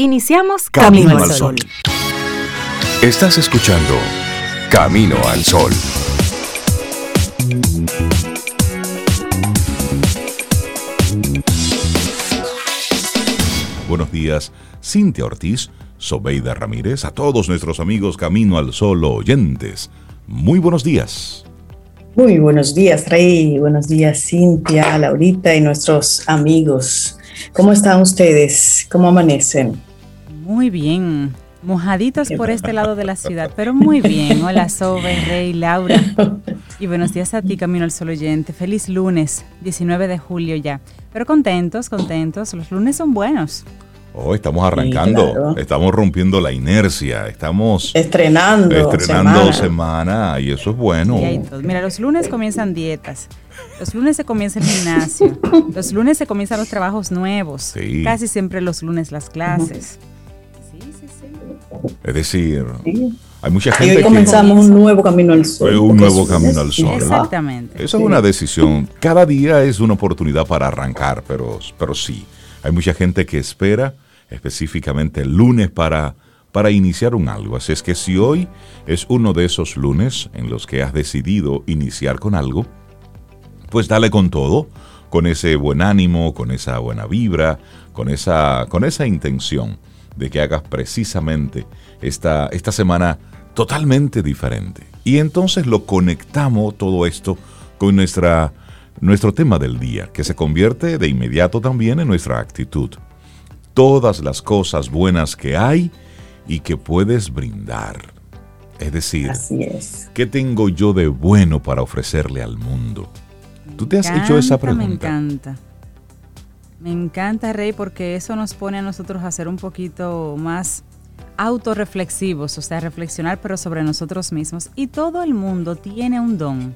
Iniciamos Camino, al Sol. Estás escuchando Camino al Sol. Buenos días, Cintia Ortiz, Sobeida Ramírez, a todos nuestros amigos Camino al Sol oyentes. Muy buenos días. Muy buenos días, Rey. Buenos días, Cintia, Laurita y nuestros amigos. ¿Cómo están ustedes? ¿Cómo amanecen? Muy bien, mojaditos por este lado de la ciudad, pero muy bien. Hola Sobe, Rey, Laura. Y buenos días a ti, Camino al Sol Oyente. Feliz lunes, 19 de julio ya. Pero contentos, contentos. Los lunes son buenos. Oh, estamos arrancando, estamos rompiendo la inercia, estamos estrenando, estrenando semana. y eso es bueno. Mira, los lunes comienzan dietas, los lunes se comienza el gimnasio, los lunes se comienzan los trabajos nuevos, casi siempre los lunes las clases. Es decir, hay mucha gente. Y hoy comenzamos un nuevo camino al sol. Un nuevo camino al sol. Exactamente. Eso es una decisión. Cada día es una oportunidad para arrancar, pero, pero sí. Hay mucha gente que espera específicamente el lunes para, para iniciar un algo. Así es que si hoy es uno de esos lunes en los que has decidido iniciar con algo, pues dale con todo, con ese buen ánimo, con esa buena vibra, con esa, con esa intención de que hagas precisamente esta, esta semana totalmente diferente. Y entonces lo conectamos todo esto con nuestra, nuestro tema del día, que se convierte de inmediato también en nuestra actitud. Todas las cosas buenas que hay y que puedes brindar. Es decir, ¿qué tengo yo de bueno para ofrecerle al mundo? ¿Tú te has hecho esa pregunta? Me encanta. Me encanta, Rey, porque eso nos pone a nosotros a ser un poquito más autorreflexivos, o sea, reflexionar pero sobre nosotros mismos. Y todo el mundo tiene un don.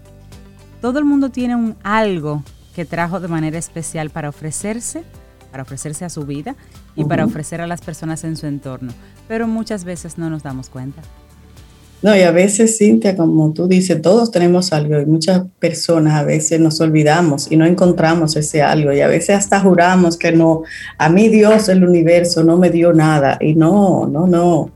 Todo el mundo tiene un algo que trajo de manera especial para ofrecerse, para ofrecerse a su vida y para ofrecer a las personas en su entorno. Pero muchas veces no nos damos cuenta. No, y a veces, Cintia, como tú dices, todos tenemos algo y muchas personas a veces nos olvidamos y no encontramos ese algo y a veces hasta juramos que no, a mí Dios, el universo, no me dio nada y no, no, no.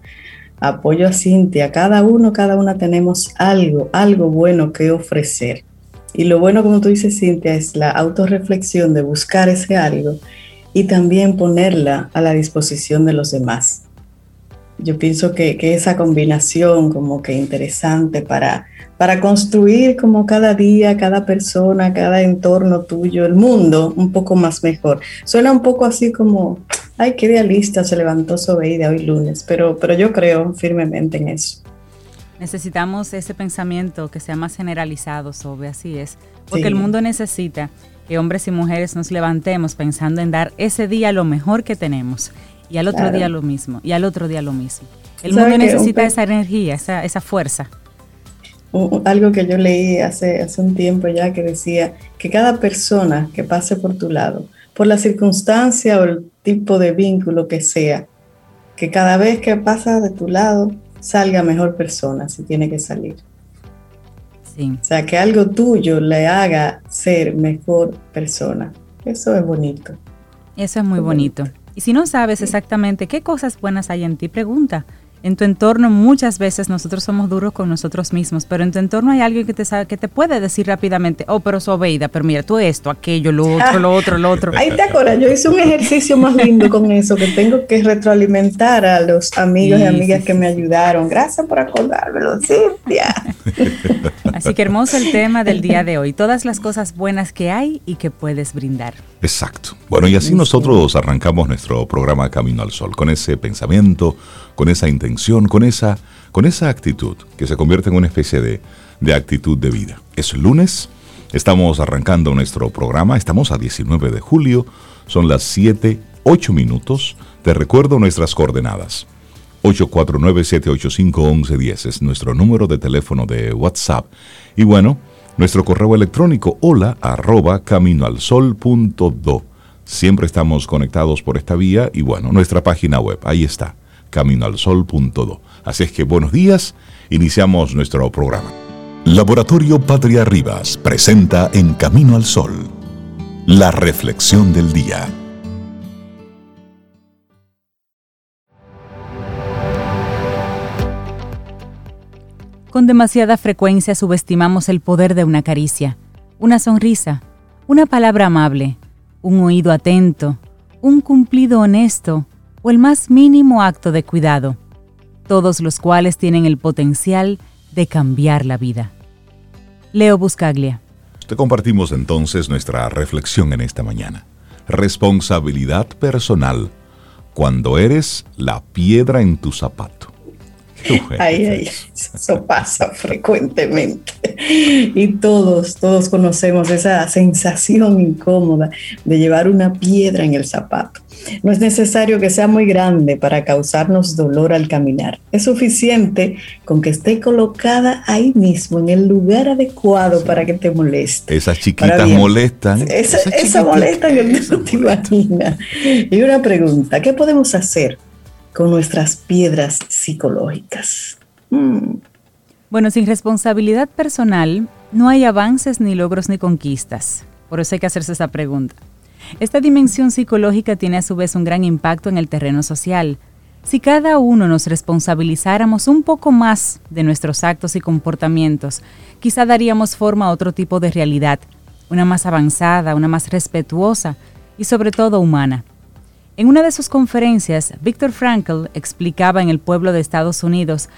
Apoyo a Cintia, cada uno, cada una tenemos algo, algo bueno que ofrecer. Y lo bueno, como tú dices, Cintia, es la autorreflexión de buscar ese algo y también ponerla a la disposición de los demás yo pienso que, esa combinación como que interesante para, para construir como cada día, cada persona, cada entorno tuyo, el mundo un poco más mejor. Suena un poco así como, ay, qué idealista se levantó de hoy lunes, pero, pero yo creo firmemente en eso. Necesitamos ese pensamiento que sea más generalizado sobre, así es, porque el mundo necesita que hombres y mujeres nos levantemos pensando en dar ese día lo mejor que tenemos y al otro día lo mismo, y al otro día lo mismo. El mundo necesita esa energía, esa, esa fuerza. algo que yo leí hace, hace un tiempo ya que decía que cada persona que pase por tu lado, por la circunstancia o el tipo de vínculo que sea, que cada vez que pasa de tu lado salga mejor persona si tiene que salir. Sí. O sea, que algo tuyo le haga ser mejor persona. Eso es bonito. Eso es muy bonito. Y si no sabes exactamente qué cosas buenas hay en ti, pregunta. En tu entorno muchas veces nosotros somos duros con nosotros mismos, pero en tu entorno hay alguien que te sabe, que te puede decir rápidamente, oh, pero Sobeida, pero mira, tú esto, aquello, lo otro, lo otro, lo otro. Ahí te acuerdas, yo hice un ejercicio más lindo con eso, que tengo que retroalimentar a los amigos y amigas que me ayudaron. Gracias por acordármelo, Cintia. Así que hermoso el tema del día de hoy, todas las cosas buenas que hay y que puedes brindar. Exacto. Bueno, y así nosotros arrancamos nuestro programa Camino al Sol, con ese pensamiento, con esa intención, con esa, con esa actitud, que se convierte en una especie de, de actitud de vida. Es lunes, estamos arrancando nuestro programa, estamos a 19 de julio, son las 7, 8 minutos. Te recuerdo nuestras coordenadas. 849-785-1110 es nuestro número de teléfono de WhatsApp. Y bueno, nuestro correo electrónico hola. Siempre estamos conectados por esta vía y bueno, nuestra página web, ahí está, caminoalsol.do. Así es que buenos días, iniciamos nuestro programa. Laboratorio Patria Rivas presenta En Camino al Sol, la reflexión del día. Con demasiada frecuencia subestimamos el poder de una caricia, una sonrisa, una palabra amable, un oído atento, un cumplido honesto o el más mínimo acto de cuidado, todos los cuales tienen el potencial de cambiar la vida. Leo Buscaglia. Te compartimos entonces nuestra reflexión en esta mañana. Responsabilidad personal cuando eres la piedra en tu zapato. Ay, eso pasa frecuentemente. Y todos, todos conocemos esa sensación incómoda de llevar una piedra en el zapato. No es necesario que sea muy grande para causarnos dolor al caminar. Es suficiente con que esté colocada ahí mismo, en el lugar adecuado para que te moleste. Esas chiquitas molestan. Esa, esa molesta que no te imaginas. Y una pregunta, ¿qué podemos hacer con nuestras piedras psicológicas. Mm. Bueno, sin responsabilidad personal no hay avances ni logros ni conquistas. Por eso hay que hacerse esa pregunta. Esta dimensión psicológica tiene a su vez un gran impacto en el terreno social. Si cada uno nos responsabilizáramos un poco más de nuestros actos y comportamientos, quizá daríamos forma a otro tipo de realidad, una más avanzada, una más respetuosa y sobre todo humana. En una de sus conferencias, Viktor Frankl explicaba en el pueblo de Estados Unidos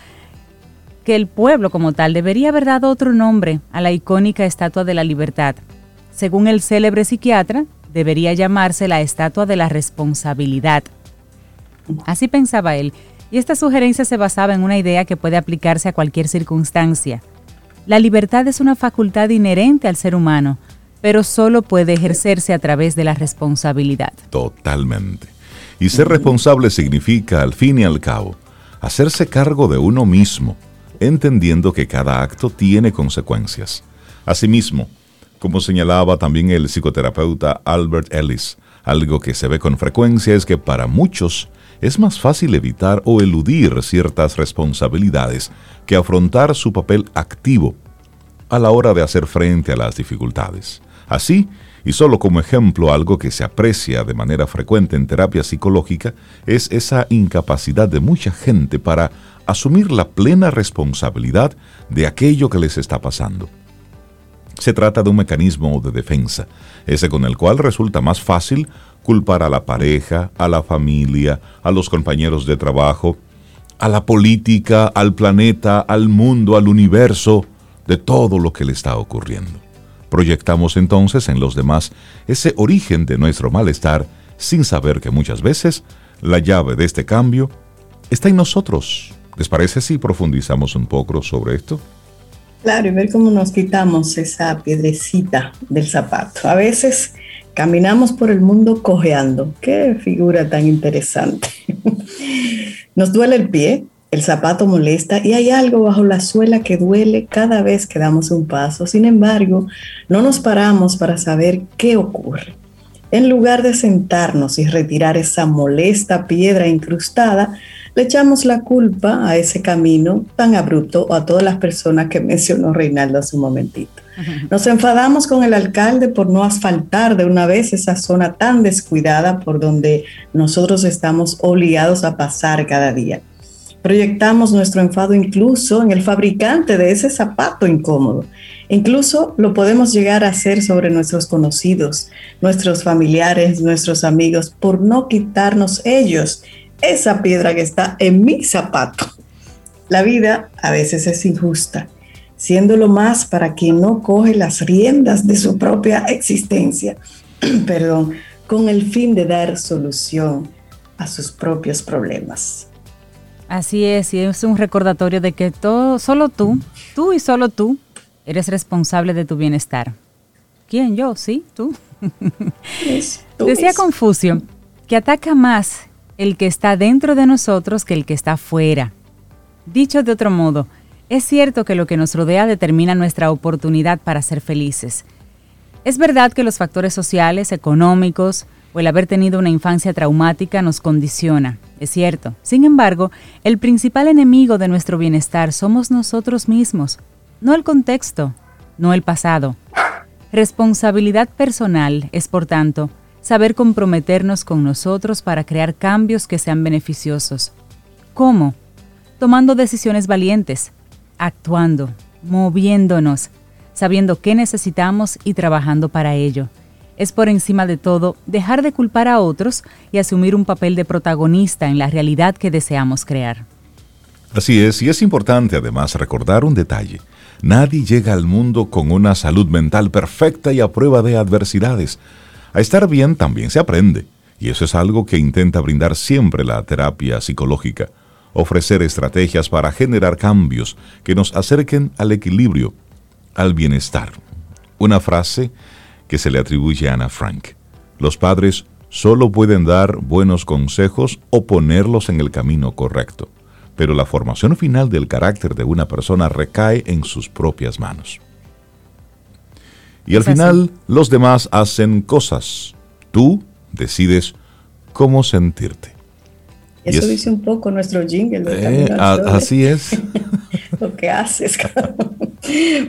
que el pueblo como tal debería haber dado otro nombre a la icónica Estatua de la Libertad. Según el célebre psiquiatra, debería llamarse la Estatua de la Responsabilidad. Así pensaba él, y esta sugerencia se basaba en una idea que puede aplicarse a cualquier circunstancia. La libertad es una facultad inherente al ser humano, pero solo puede ejercerse a través de la responsabilidad. Totalmente. Y ser responsable significa, al fin y al cabo, hacerse cargo de uno mismo, entendiendo que cada acto tiene consecuencias. Asimismo, como señalaba también el psicoterapeuta Albert Ellis, algo que se ve con frecuencia es que para muchos es más fácil evitar o eludir ciertas responsabilidades que afrontar su papel activo a la hora de hacer frente a las dificultades. Así, y solo como ejemplo, algo que se aprecia de manera frecuente en terapia psicológica es esa incapacidad de mucha gente para asumir la plena responsabilidad de aquello que les está pasando. Se trata de un mecanismo de defensa, ese con el cual resulta más fácil culpar a la pareja, a la familia, a los compañeros de trabajo, a la política, al planeta, al mundo, al universo, de todo lo que le está ocurriendo. Proyectamos entonces en los demás ese origen de nuestro malestar sin saber que muchas veces la llave de este cambio está en nosotros. ¿Les parece si profundizamos un poco sobre esto? Claro, y ver cómo nos quitamos esa piedrecita del zapato. A veces caminamos por el mundo cojeando. Qué figura tan interesante. Nos duele el pie, el zapato molesta y hay algo bajo la suela que duele cada vez que damos un paso. Sin embargo, no nos paramos para saber qué ocurre. En lugar de sentarnos y retirar esa molesta piedra incrustada, le echamos la culpa a ese camino tan abrupto o a todas las personas que mencionó Reinaldo hace un momentito. Nos enfadamos con el alcalde por no asfaltar de una vez esa zona tan descuidada por donde nosotros estamos obligados a pasar cada día. Proyectamos nuestro enfado incluso en el fabricante de ese zapato incómodo. Incluso lo podemos llegar a hacer sobre nuestros conocidos, nuestros familiares, nuestros amigos, por no quitarnos ellos esa piedra que está en mi zapato. La vida a veces es injusta, siendo lo más para quien no coge las riendas de su propia existencia, perdón, con el fin de dar solución a sus propios problemas. Así es, y es un recordatorio de que todo, solo tú, tú y solo tú, eres responsable de tu bienestar. ¿Quién? Yo, sí, tú. Decía Confucio que ataca más el que está dentro de nosotros que el que está fuera. Dicho de otro modo, es cierto que lo que nos rodea determina nuestra oportunidad para ser felices. Es verdad que los factores sociales, económicos, o el haber tenido una infancia traumática nos condiciona, es cierto. Sin embargo, el principal enemigo de nuestro bienestar somos nosotros mismos, no el contexto, no el pasado. Responsabilidad personal es, por tanto, saber comprometernos con nosotros para crear cambios que sean beneficiosos. ¿Cómo? Tomando decisiones valientes, actuando, moviéndonos, sabiendo qué necesitamos y trabajando para ello. Es por encima de todo dejar de culpar a otros y asumir un papel de protagonista en la realidad que deseamos crear. Así es, y es importante además recordar un detalle. Nadie llega al mundo con una salud mental perfecta y a prueba de adversidades. A estar bien también se aprende, y eso es algo que intenta brindar siempre la terapia psicológica, ofrecer estrategias para generar cambios que nos acerquen al equilibrio, al bienestar. Una frase que se le atribuye a Ana Frank. Los padres solo pueden dar buenos consejos o ponerlos en el camino correcto pero la formación final del carácter de una persona recae en sus propias manos. Y al final los demás hacen cosas. Tú decides cómo sentirte. Eso dice un poco nuestro jingle. Eh, así es. Lo que haces.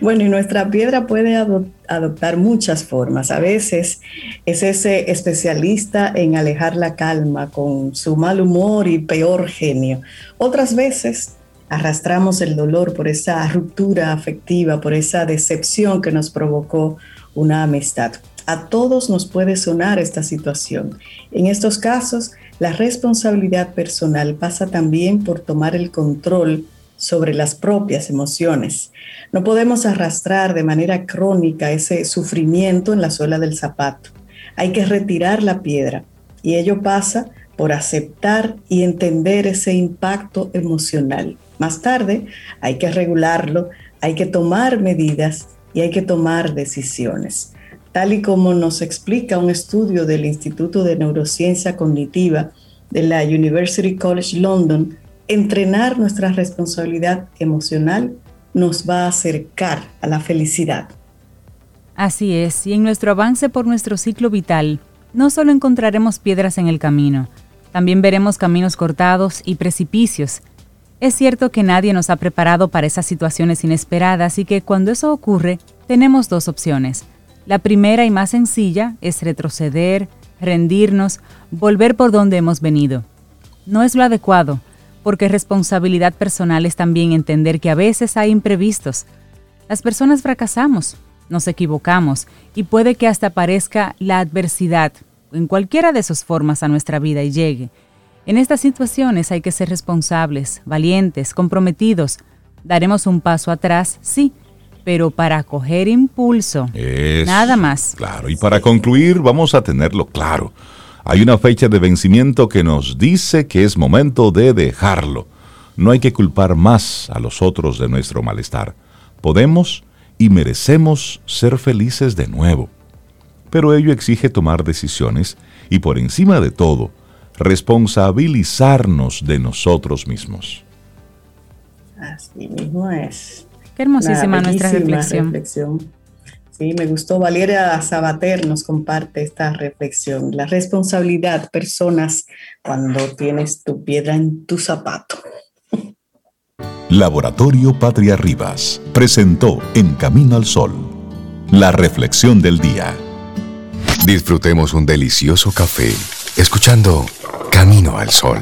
Bueno, y nuestra piedra puede adoptar muchas formas. A veces es ese especialista en alejar la calma con su mal humor y peor genio. Otras veces arrastramos el dolor por esa ruptura afectiva, por esa decepción que nos provocó una amistad. A todos nos puede sonar esta situación. En estos casos, la responsabilidad personal pasa también por tomar el control sobre las propias emociones. No podemos arrastrar de manera crónica ese sufrimiento en la suela del zapato. Hay que retirar la piedra y ello pasa por aceptar y entender ese impacto emocional. Más tarde hay que regularlo, hay que tomar medidas y hay que tomar decisiones. Tal y como nos explica un estudio del Instituto de Neurociencia Cognitiva de la University College London, entrenar nuestra responsabilidad emocional nos va a acercar a la felicidad. Así es, y en nuestro avance por nuestro ciclo vital, no solo encontraremos piedras en el camino, también veremos caminos cortados y precipicios. Es cierto que nadie nos ha preparado para esas situaciones inesperadas y que cuando eso ocurre, tenemos dos opciones. La primera y más sencilla es retroceder, rendirnos, volver por donde hemos venido. No es lo adecuado, porque responsabilidad personal es también entender que a veces hay imprevistos. Las personas fracasamos, nos equivocamos y puede que hasta aparezca la adversidad en cualquiera de sus formas a nuestra vida y llegue. En estas situaciones hay que ser responsables, valientes, comprometidos. Daremos un paso atrás, sí, pero para coger impulso. nada más. Claro, y para concluir vamos a tenerlo claro. Hay una fecha de vencimiento que nos dice que es momento de dejarlo. No hay que culpar más a los otros de nuestro malestar. Podemos y merecemos ser felices de nuevo. Pero ello exige tomar decisiones y por encima de todo, responsabilizarnos de nosotros mismos. Así mismo es. Qué hermosísima nuestra reflexión. Sí, me gustó. Valeria Sabater nos comparte esta reflexión. La responsabilidad, personas, cuando tienes tu piedra en tu zapato. Laboratorio Patria Rivas presentó En Camino al Sol, la reflexión del día. Disfrutemos un delicioso café escuchando Camino al Sol.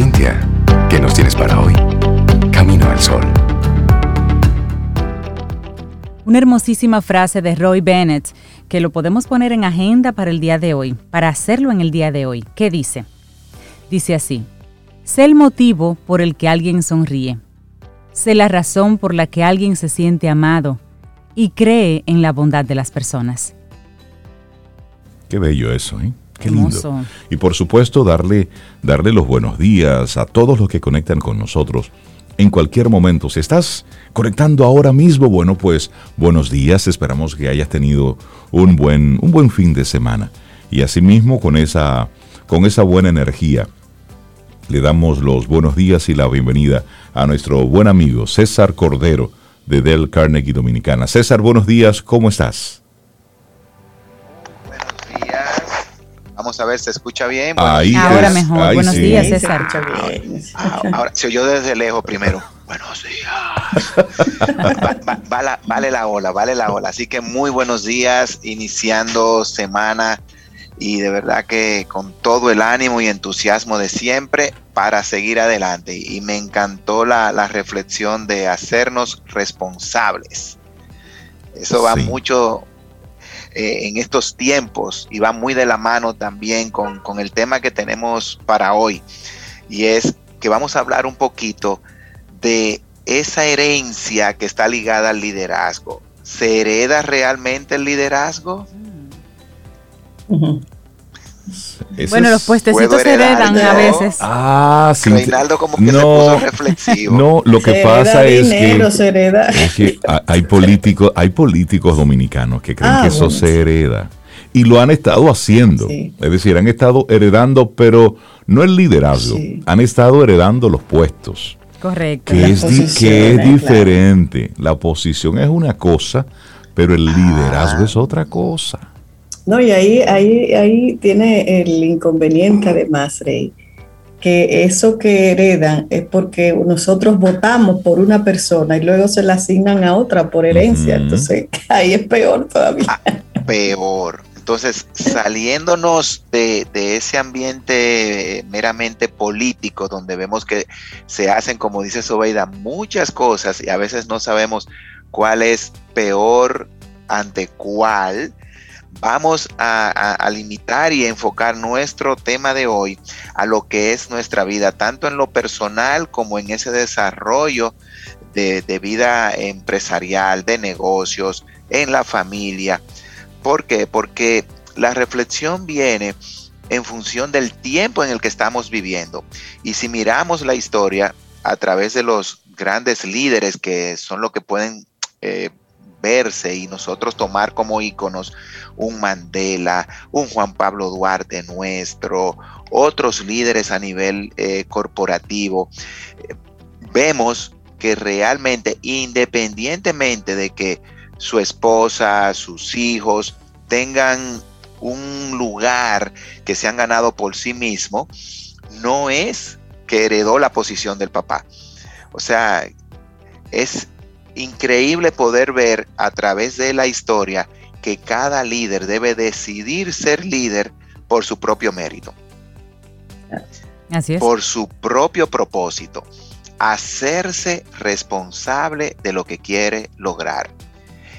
Cintia ¿Qué nos tienes para hoy? Camino al Sol. Una hermosísima frase de Roy Bennett que lo podemos poner en agenda para el día de hoy, para hacerlo en el día de hoy. ¿Qué dice? Dice así, sé el motivo por el que alguien sonríe, sé la razón por la que alguien se siente amado y cree en la bondad de las personas. Qué bello eso, ¿eh? Qué lindo. Y por supuesto, darle, darle los buenos días a todos los que conectan con nosotros en cualquier momento. Si estás conectando ahora mismo, bueno, pues buenos días. Esperamos que hayas tenido un buen, un buen fin de semana. Y asimismo, con esa, con esa buena energía, le damos los buenos días y la bienvenida a nuestro buen amigo César Cordero de Del Carnegie Dominicana. César, buenos días, ¿cómo estás? Vamos a ver, ¿se escucha bien? ahora mejor. Buenos días, César. Ah, ahora, se oyó desde lejos primero. Buenos días. vale la ola, vale la ola. Así que muy buenos días, iniciando semana y de verdad que con todo el ánimo y entusiasmo de siempre para seguir adelante. Y me encantó la, reflexión de hacernos responsables. Eso va mucho eh, en estos tiempos y va muy de la mano también con, con el tema que tenemos para hoy. Y es que vamos a hablar un poquito de esa herencia que está ligada al liderazgo. ¿Se hereda realmente el liderazgo? Bueno, los puestecitos se heredan a veces. Ah, sí. Reinaldo como que no, se puso reflexivo. No, lo que pasa es, que, hay políticos, hay políticos dominicanos que creen ah, que eso se hereda y lo han estado haciendo. Es decir, han estado heredando, pero no el liderazgo, han estado heredando los puestos. Correcto. Que, es, que es diferente. La posición es una cosa, pero el liderazgo es otra cosa. No, y ahí, ahí, ahí tiene el inconveniente además, Rey, que eso que heredan es porque nosotros votamos por una persona y luego se la asignan a otra por herencia. Entonces, ahí es peor todavía. Ah, peor. Entonces, saliéndonos de, ese ambiente meramente político, donde vemos que se hacen, como dice Sobeida, muchas cosas y a veces no sabemos cuál es peor ante cuál, vamos a, limitar y enfocar nuestro tema de hoy a lo que es nuestra vida, tanto en lo personal como en ese desarrollo de, vida empresarial, de negocios, en la familia ¿Por qué? Porque la reflexión viene en función del tiempo en el que estamos viviendo. Y si miramos la historia a través de los grandes líderes que son lo que pueden eh, verse y nosotros tomar como íconos un Mandela, un Juan Pablo Duarte nuestro, otros líderes a nivel eh, corporativo, eh, vemos que realmente independientemente de que su esposa, sus hijos, tengan un lugar que se han ganado por sí mismo, no es que heredó la posición del papá. O sea, es increíble poder ver a través de la historia que cada líder debe decidir ser líder por su propio mérito. Así es. Por su propio propósito. Hacerse responsable de lo que quiere lograr.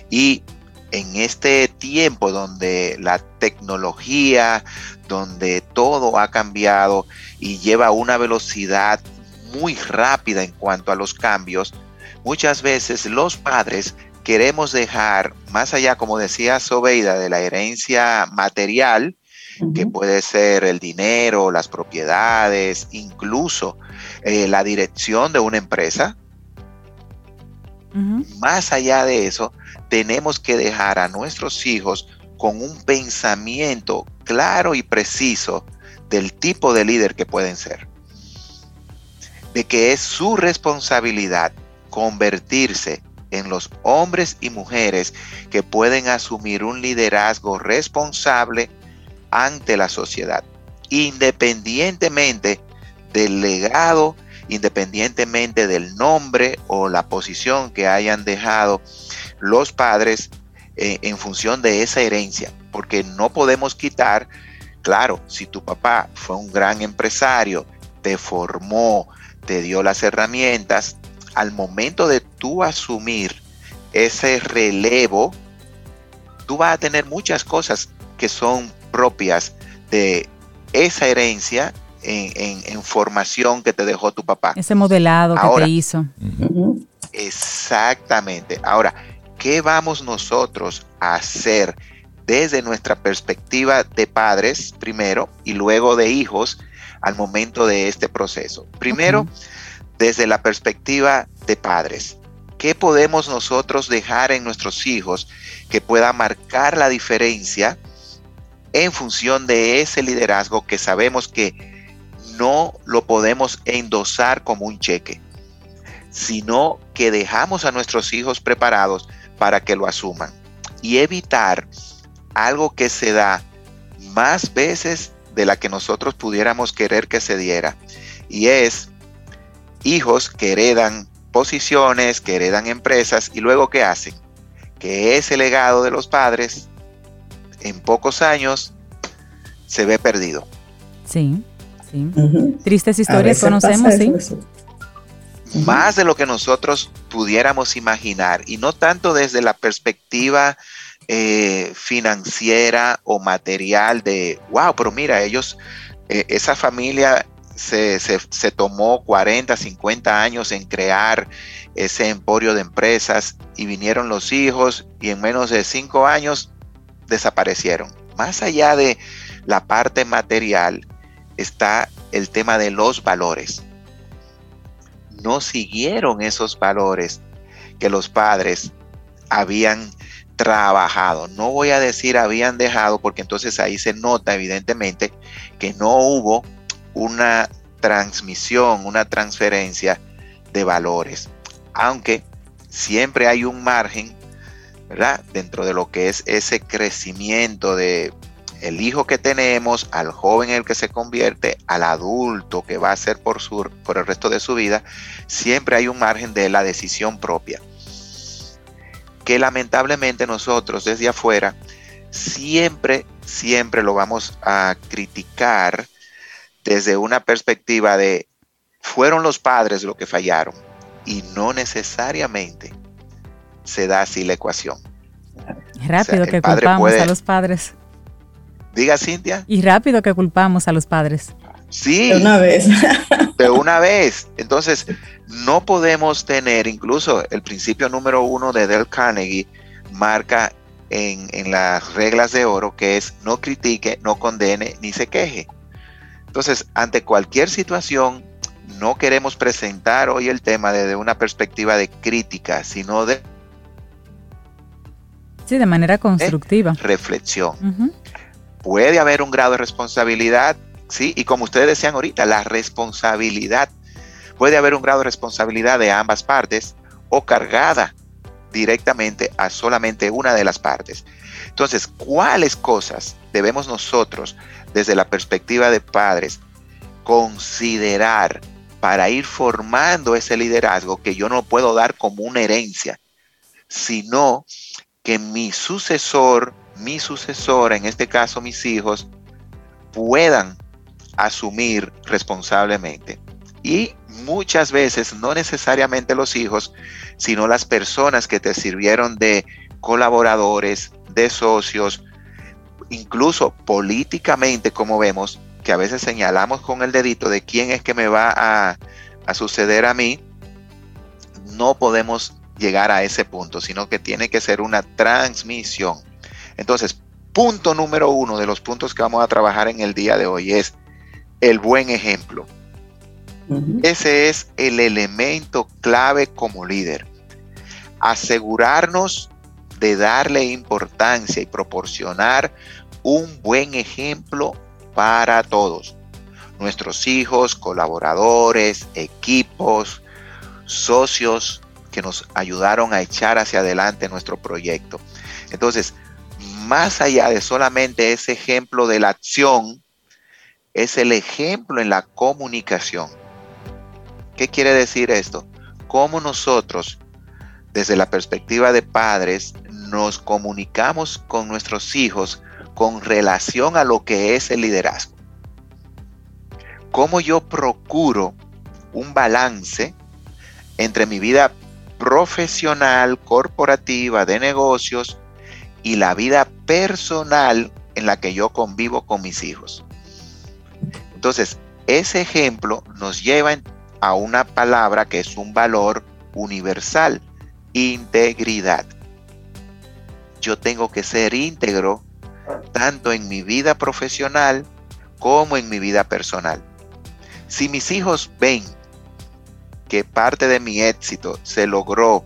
Y en este tiempo donde la tecnología, donde todo ha cambiado y lleva una velocidad muy rápida en cuanto a los cambios, muchas veces los padres queremos dejar, más allá, como decía Sobeida, de la herencia material, que puede ser el dinero, las propiedades, incluso eh, la dirección de una empresa. Más allá de eso, tenemos que dejar a nuestros hijos con un pensamiento claro y preciso del tipo de líder que pueden ser. De que es su responsabilidad convertirse en los hombres y mujeres que pueden asumir un liderazgo responsable ante la sociedad, independientemente del legado, independientemente del nombre o la posición que hayan dejado los padres eh, en función de esa herencia, porque no podemos quitar, claro, si tu papá fue un gran empresario, te formó, te dio las herramientas, al momento de tú asumir ese relevo, tú vas a tener muchas cosas que son propias de esa herencia en, formación que te dejó tu papá. Ese modelado que te hizo. Exactamente. Ahora, ¿qué vamos nosotros a hacer desde nuestra perspectiva de padres primero y luego de hijos al momento de este proceso? Primero, desde la perspectiva de padres. ¿Qué podemos nosotros dejar en nuestros hijos que pueda marcar la diferencia en función de ese liderazgo que sabemos que no lo podemos endosar como un cheque, sino que dejamos a nuestros hijos preparados para que lo asuman y evitar algo que se da más veces de la que nosotros pudiéramos querer que se diera. Y es hijos que heredan posiciones, que heredan empresas y luego ¿qué hacen? Que ese legado de los padres en pocos años se ve perdido. Sí, sí. Tristes historias conocemos, sí. Más de lo que nosotros pudiéramos imaginar, y no tanto desde la perspectiva eh, financiera o material de, wow, pero mira, ellos, eh, esa familia se, se, tomó 40, 50 años en crear ese emporio de empresas y vinieron los hijos y en menos de cinco años desaparecieron. Más allá de la parte material está el tema de los valores. No siguieron esos valores que los padres habían trabajado. No voy a decir habían dejado porque entonces ahí se nota evidentemente que no hubo una transmisión, una transferencia de valores. Aunque siempre hay un margen, ¿verdad? Dentro de lo que es ese crecimiento de el hijo que tenemos, al joven en el que se convierte, al adulto que va a ser por, su, por el resto de su vida, siempre hay un margen de la decisión propia. Que lamentablemente nosotros desde afuera siempre, siempre lo vamos a criticar desde una perspectiva de fueron los padres lo que fallaron y no necesariamente se da así la ecuación. Rápido que culpamos a los padres. Diga Cintia. Y rápido que culpamos a los padres. Sí. De una vez. De una vez. Entonces, no podemos tener, incluso el principio número uno de Del Carnegie marca en, en las reglas de oro que es no critique, no condene, ni se queje. Entonces, ante cualquier situación, no queremos presentar hoy el tema desde una perspectiva de crítica, sino de... Sí, de manera constructiva. reflexión. Puede haber un grado de responsabilidad, sí, y como ustedes decían ahorita, la responsabilidad. Puede haber un grado de responsabilidad de ambas partes o cargada directamente a solamente una de las partes. Entonces, ¿cuáles cosas debemos nosotros desde la perspectiva de padres, considerar para ir formando ese liderazgo que yo no puedo dar como una herencia, sino que mi sucesor, mi sucesora, en este caso mis hijos, puedan asumir responsablemente. Y muchas veces, no necesariamente los hijos, sino las personas que te sirvieron de colaboradores, de socios, incluso políticamente, como vemos, que a veces señalamos con el dedito de quién es que me va a, suceder a mí, no podemos llegar a ese punto, sino que tiene que ser una transmisión. Entonces, punto número uno de los puntos que vamos a trabajar en el día de hoy es el buen ejemplo. Ese es el elemento clave como líder. Asegurarnos de darle importancia y proporcionar un buen ejemplo para todos. Nuestros hijos, colaboradores, equipos, socios que nos ayudaron a echar hacia adelante nuestro proyecto. Entonces, más allá de solamente ese ejemplo de la acción, es el ejemplo en la comunicación. ¿Qué quiere decir esto? Cómo nosotros, desde la perspectiva de padres, nos comunicamos con nuestros hijos con relación a lo que es el liderazgo. Cómo yo procuro un balance entre mi vida profesional, corporativa, de negocios y la vida personal en la que yo convivo con mis hijos. Entonces, ese ejemplo nos lleva a una palabra que es un valor universal, integridad. Yo tengo que ser íntegro tanto en mi vida profesional como en mi vida personal. Si mis hijos ven que parte de mi éxito se logró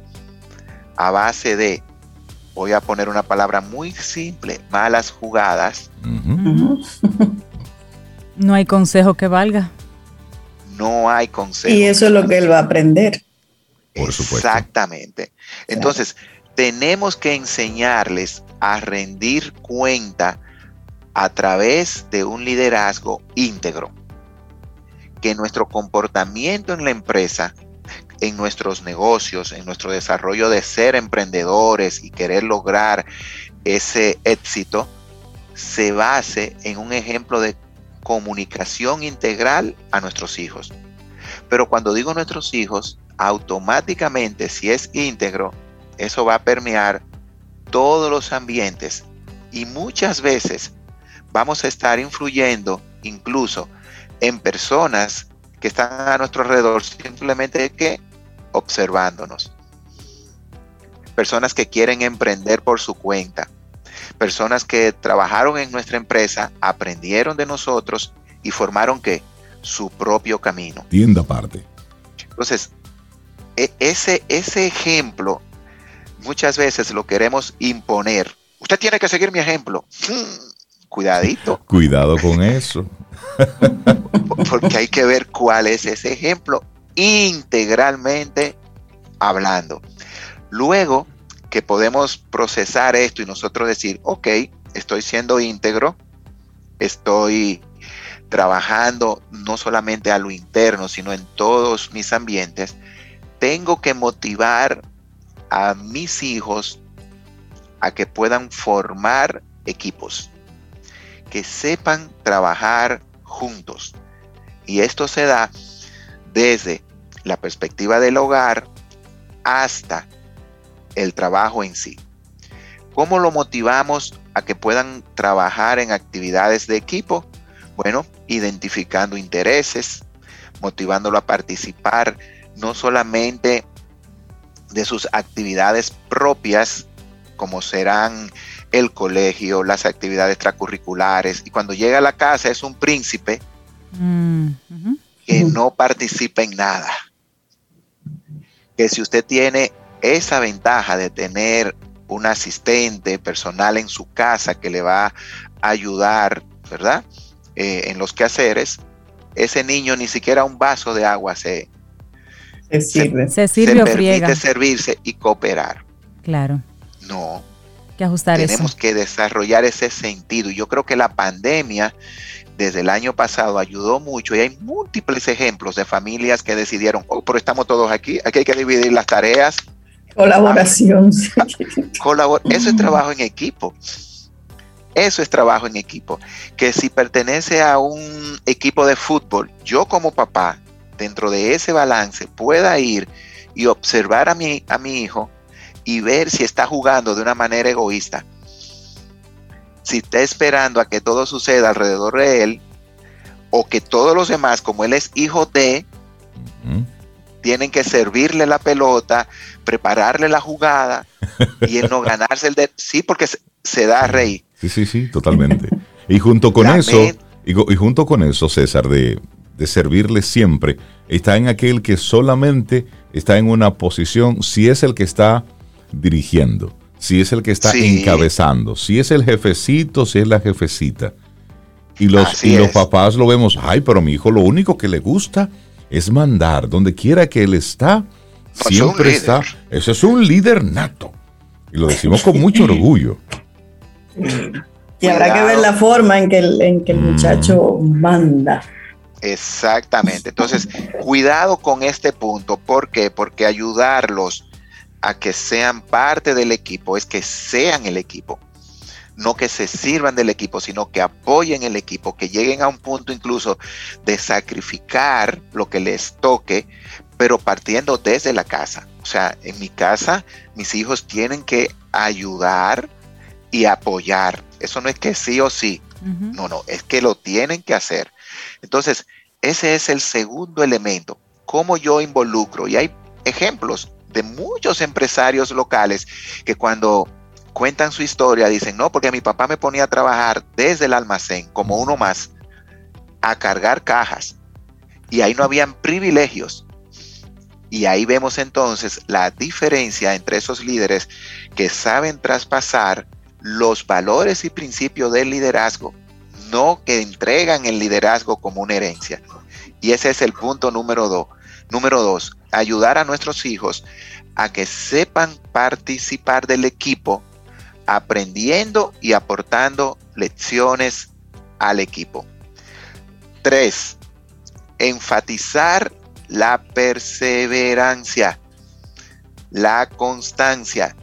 a base de, voy a poner una palabra muy simple, malas jugadas. No hay consejo que valga. No hay consejo. Y eso es lo que él va a aprender. Por supuesto. Exactamente. Entonces, tenemos que enseñarles a rendir cuenta a través de un liderazgo íntegro. Que nuestro comportamiento en la empresa, en nuestros negocios, en nuestro desarrollo de ser emprendedores y querer lograr ese éxito, se base en un ejemplo de comunicación integral a nuestros hijos. Pero cuando digo nuestros hijos, automáticamente si es íntegro, eso va a permear todos los ambientes y muchas veces vamos a estar influyendo incluso en personas que están a nuestro alrededor simplemente que observándonos. Personas que quieren emprender por su cuenta. Personas que trabajaron en nuestra empresa, aprendieron de nosotros y formaron que su propio camino. Tienda aparte. Entonces, e, ese, ese ejemplo muchas veces lo queremos imponer. Usted tiene que seguir mi ejemplo. Hmm, cuidadito. Cuidado con eso. Porque hay que ver cuál es ese ejemplo integralmente hablando. Luego que podemos procesar esto y nosotros decir, ok, estoy siendo íntegro, estoy trabajando no solamente a lo interno, sino en todos mis ambientes, tengo que motivar a mis hijos a que puedan formar equipos, que sepan trabajar juntos. Y esto se da desde la perspectiva del hogar hasta el trabajo en sí. ¿Cómo lo motivamos a que puedan trabajar en actividades de equipo? Bueno, identificando intereses, motivándolo a participar no solamente de sus actividades propias, como serán el colegio, las actividades extracurriculares, y cuando llega a la casa es un príncipe mm, que no participa en nada. Que si usted tiene esa ventaja de tener un asistente personal en su casa que le va a ayudar, ¿verdad? Eh, en los quehaceres, ese niño ni siquiera un vaso de agua se, se sirve. Se, sirve o permite servirse y cooperar. Claro. No. Que ajustar Tenemos que desarrollar ese sentido. Yo creo que la pandemia desde el año pasado ayudó mucho y hay múltiples ejemplos de familias que decidieron, oh, pero estamos todos aquí, aquí hay que dividir las tareas. Colaboración. Eso es trabajo en equipo. Eso es trabajo en equipo. Que si pertenece a un equipo de fútbol, yo como papá dentro de ese balance pueda ir y observar a mi, a mi hijo y ver si está jugando de una manera egoísta. Si está esperando a que todo suceda alrededor de él, o que todos los demás, como él es hijo de, tienen que servirle la pelota, prepararle la jugada y él no ganarse el de... Sí, porque se, da rey. Sí, sí, sí, totalmente. Y junto con eso, y, junto con eso, César, de, de servirle siempre, está en aquel que solamente está en una posición, si es el que está dirigiendo, si es el que está encabezando, si es el jefecito, si es la jefecita. Y los, y los papás lo vemos, ay, pero mi hijo lo único que le gusta es mandar, donde quiera que él está, siempre está. Ese es un líder nato. Y lo decimos con mucho orgullo. Y habrá que ver la forma en que el, en que el mm. muchacho manda. Exactamente. Entonces, cuidado con este punto. ¿Por qué? Porque ayudarlos a que sean parte del equipo es que sean el equipo. No que se sirvan del equipo, sino que apoyen el equipo, que lleguen a un punto incluso de sacrificar lo que les toque, pero partiendo desde la casa. O sea, en mi casa mis hijos tienen que ayudar y apoyar. Eso no es que sí o sí. No, no, es que lo tienen que hacer. Entonces, ese es el segundo elemento, cómo yo involucro. Y hay ejemplos de muchos empresarios locales que cuando cuentan su historia dicen, no, porque mi papá me ponía a trabajar desde el almacén como uno más, a cargar cajas. Y ahí no habían privilegios. Y ahí vemos entonces la diferencia entre esos líderes que saben traspasar los valores y principios del liderazgo no que entregan el liderazgo como una herencia. Y ese es el punto número dos. Número dos, ayudar a nuestros hijos a que sepan participar del equipo, aprendiendo y aportando lecciones al equipo. Tres, enfatizar la perseverancia, la constancia.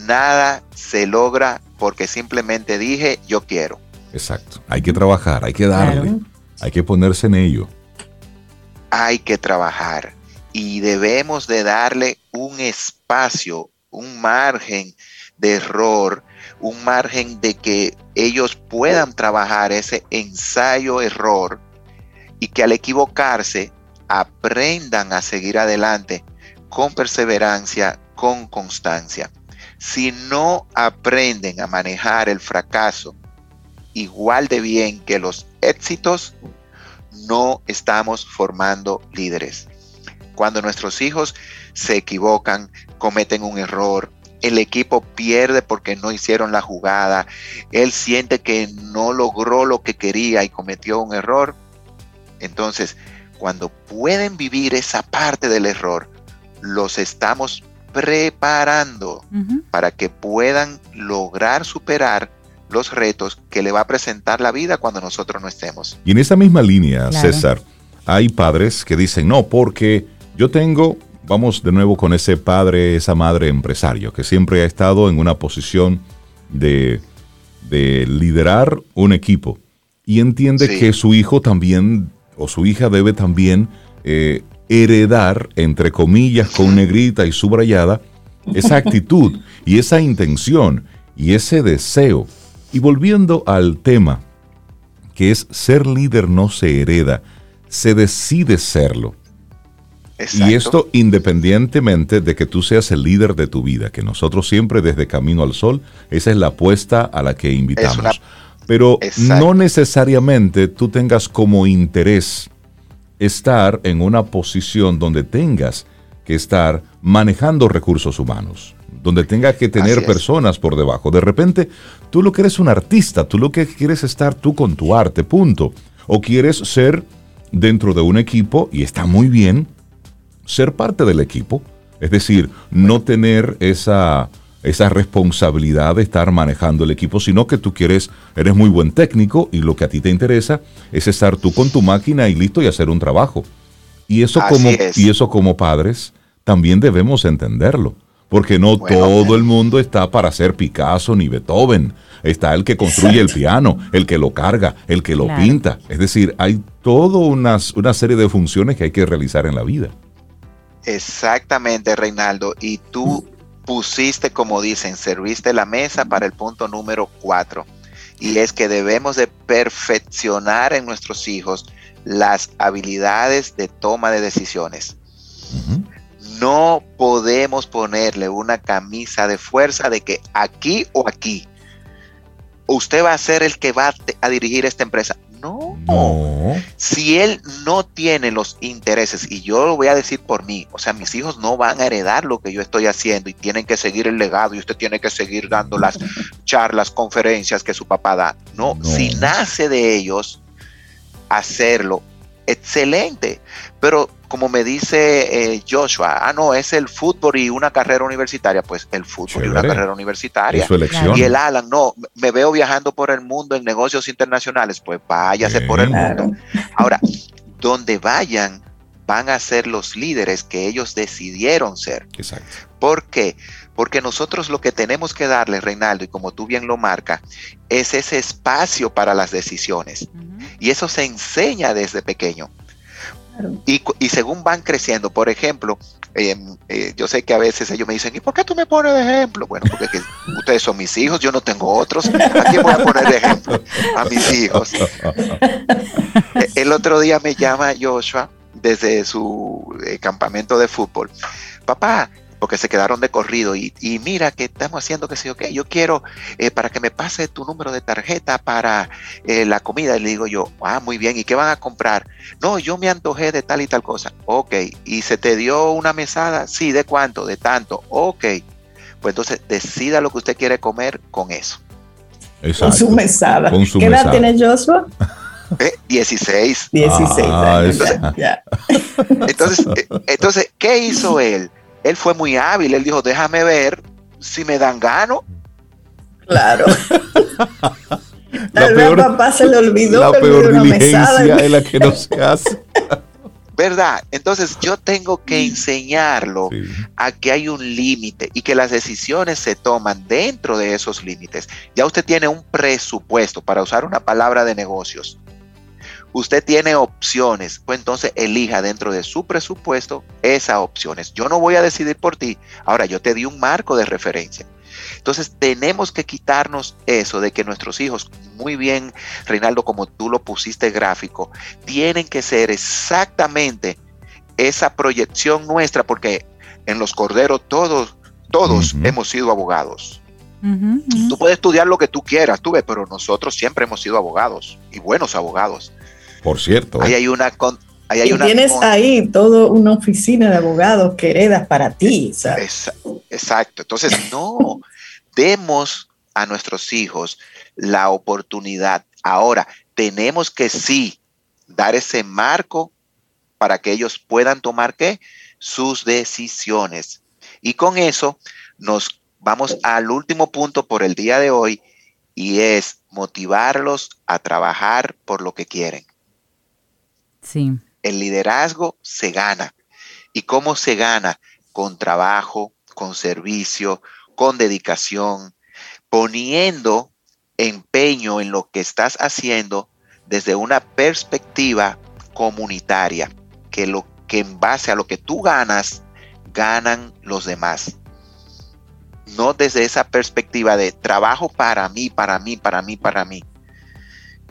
Nada se logra porque simplemente dije yo quiero. Exacto. Hay que trabajar, hay que darle, hay que ponerse en ello. Hay que trabajar y debemos de darle un espacio, un margen de error, un margen de que ellos puedan trabajar ese ensayo-error y que al equivocarse aprendan a seguir adelante con perseverancia, con constancia. Si no aprenden a manejar el fracaso igual de bien que los éxitos, no estamos formando líderes. Cuando nuestros hijos se equivocan, cometen un error, el equipo pierde porque no hicieron la jugada, él siente que no logró lo que quería y cometió un error, entonces cuando pueden vivir esa parte del error, los estamos preparando para que puedan lograr superar los retos que le va a presentar la vida cuando nosotros no estemos. Y en esa misma línea, César, hay padres que dicen, no, porque yo tengo, vamos de nuevo con ese padre, esa madre empresario, que siempre ha estado en una posición de, liderar un equipo y entiende que su hijo también o su hija debe también eh, heredar, entre comillas, con negrita y subrayada, esa actitud y esa intención y ese deseo. Y volviendo al tema, que es ser líder no se hereda, se decide serlo. Y esto independientemente de que tú seas el líder de tu vida, que nosotros siempre desde Camino al Sol, esa es la apuesta a la que invitamos. Pero no necesariamente tú tengas como interés estar en una posición donde tengas que estar manejando recursos humanos, donde tengas que tener personas por debajo. De repente, tú lo que eres un artista, tú lo que quieres estar tú con tu arte, punto. O quieres ser dentro de un equipo, y está muy bien, ser parte del equipo. Es decir, no tener esa esa responsabilidad de estar manejando el equipo, sino que tú quieres, eres muy buen técnico y lo que a ti te interesa es estar tú con tu máquina y listo y hacer un trabajo. Y eso, como, y eso como padres también debemos entenderlo, porque no todo el mundo está para ser Picasso ni Beethoven. Está el que construye el piano, el que lo carga, el que lo pinta. Es decir, hay toda una, una serie de funciones que hay que realizar en la vida. Exactamente, Reinaldo. Y tú pusiste, como dicen, serviste la mesa para el punto número cuatro. Y es que debemos de perfeccionar en nuestros hijos las habilidades de toma de decisiones. No podemos ponerle una camisa de fuerza de que aquí o aquí usted va a ser el que va a dirigir esta empresa. No. Si él no tiene los intereses, y yo lo voy a decir por mí, o sea, mis hijos no van a heredar lo que yo estoy haciendo y tienen que seguir el legado y usted tiene que seguir dando las charlas, conferencias que su papá da. no. si nace de ellos hacerlo, excelente. Pero como me dice eh, Joshua, ah, no, es el fútbol y una carrera universitaria. Pues el fútbol y una carrera universitaria. Y el Alan, no, me veo viajando por el mundo en negocios internacionales. Pues váyase por el mundo. Ahora, donde vayan, van a ser los líderes que ellos decidieron ser. Exacto. ¿Por qué? Porque nosotros lo que tenemos que darle, Reinaldo, y como tú bien lo marcas, es ese espacio para las decisiones. Y eso se enseña desde pequeño. Y, según van creciendo, por ejemplo, em, eh, yo sé que a veces ellos me dicen, ¿y por qué tú me pones de ejemplo? Bueno, porque ustedes son mis hijos, yo no tengo otros. ¿A quién voy a poner de ejemplo? A mis hijos. E, el otro día me llama Joshua desde su eh, campamento de fútbol. Papá, porque se quedaron de corrido y, mira que estamos haciendo que sí, ok, yo quiero eh, para que me pase tu número de tarjeta para eh, la comida. Y le digo yo, ah, muy bien, ¿y qué van a comprar? No, yo me antojé de tal y tal cosa. Ok, ¿y se te dio una mesada? Sí, ¿de cuánto? De tanto. Ok, pues entonces decida lo que usted quiere comer con eso. Con su mesada. ¿Qué edad tiene Joshua? 16. 16. Ah, entonces, eh, entonces, ¿qué hizo él? Él fue muy hábil, él dijo, déjame ver si me dan gano. Claro. la Tal papá se le olvidó la peor diligencia es la que no se hace. ¿verdad? Entonces yo tengo que enseñarlo Sí. a que hay un límite y que las decisiones se toman dentro de esos límites. Ya usted tiene un presupuesto, para usar una palabra de negocios. Usted tiene opciones, pues entonces elija dentro de su presupuesto esas opciones. Yo no voy a decidir por ti. Ahora, yo te di un marco de referencia. Entonces tenemos que quitarnos eso de que nuestros hijos, muy bien, Reinaldo, como tú lo pusiste gráfico, tienen que ser exactamente esa proyección nuestra, porque en los corderos todos, todos hemos sido abogados. Ujú. Tú puedes estudiar lo que tú quieras, tú ves, pero nosotros siempre hemos sido abogados y buenos abogados. Por cierto. Ahí hay una con, ahí hay Y una tienes con- ahí toda una oficina de abogados que heredas para ti, ¿sabes? Exa- Exacto. Entonces, no, demos a nuestros hijos la oportunidad. Ahora, tenemos que sí dar ese marco para que ellos puedan tomar qué? Sus decisiones. Y con eso nos vamos al último punto por el día de hoy y es motivarlos a trabajar por lo que quieren. Sí. El liderazgo se gana. ¿Y cómo se gana? Con trabajo, con servicio, con dedicación, poniendo empeño en lo que estás haciendo desde una perspectiva comunitaria, que lo que en base a lo que tú ganas, ganan los demás. No desde esa perspectiva de trabajo para mí, para mí, para mí, para mí.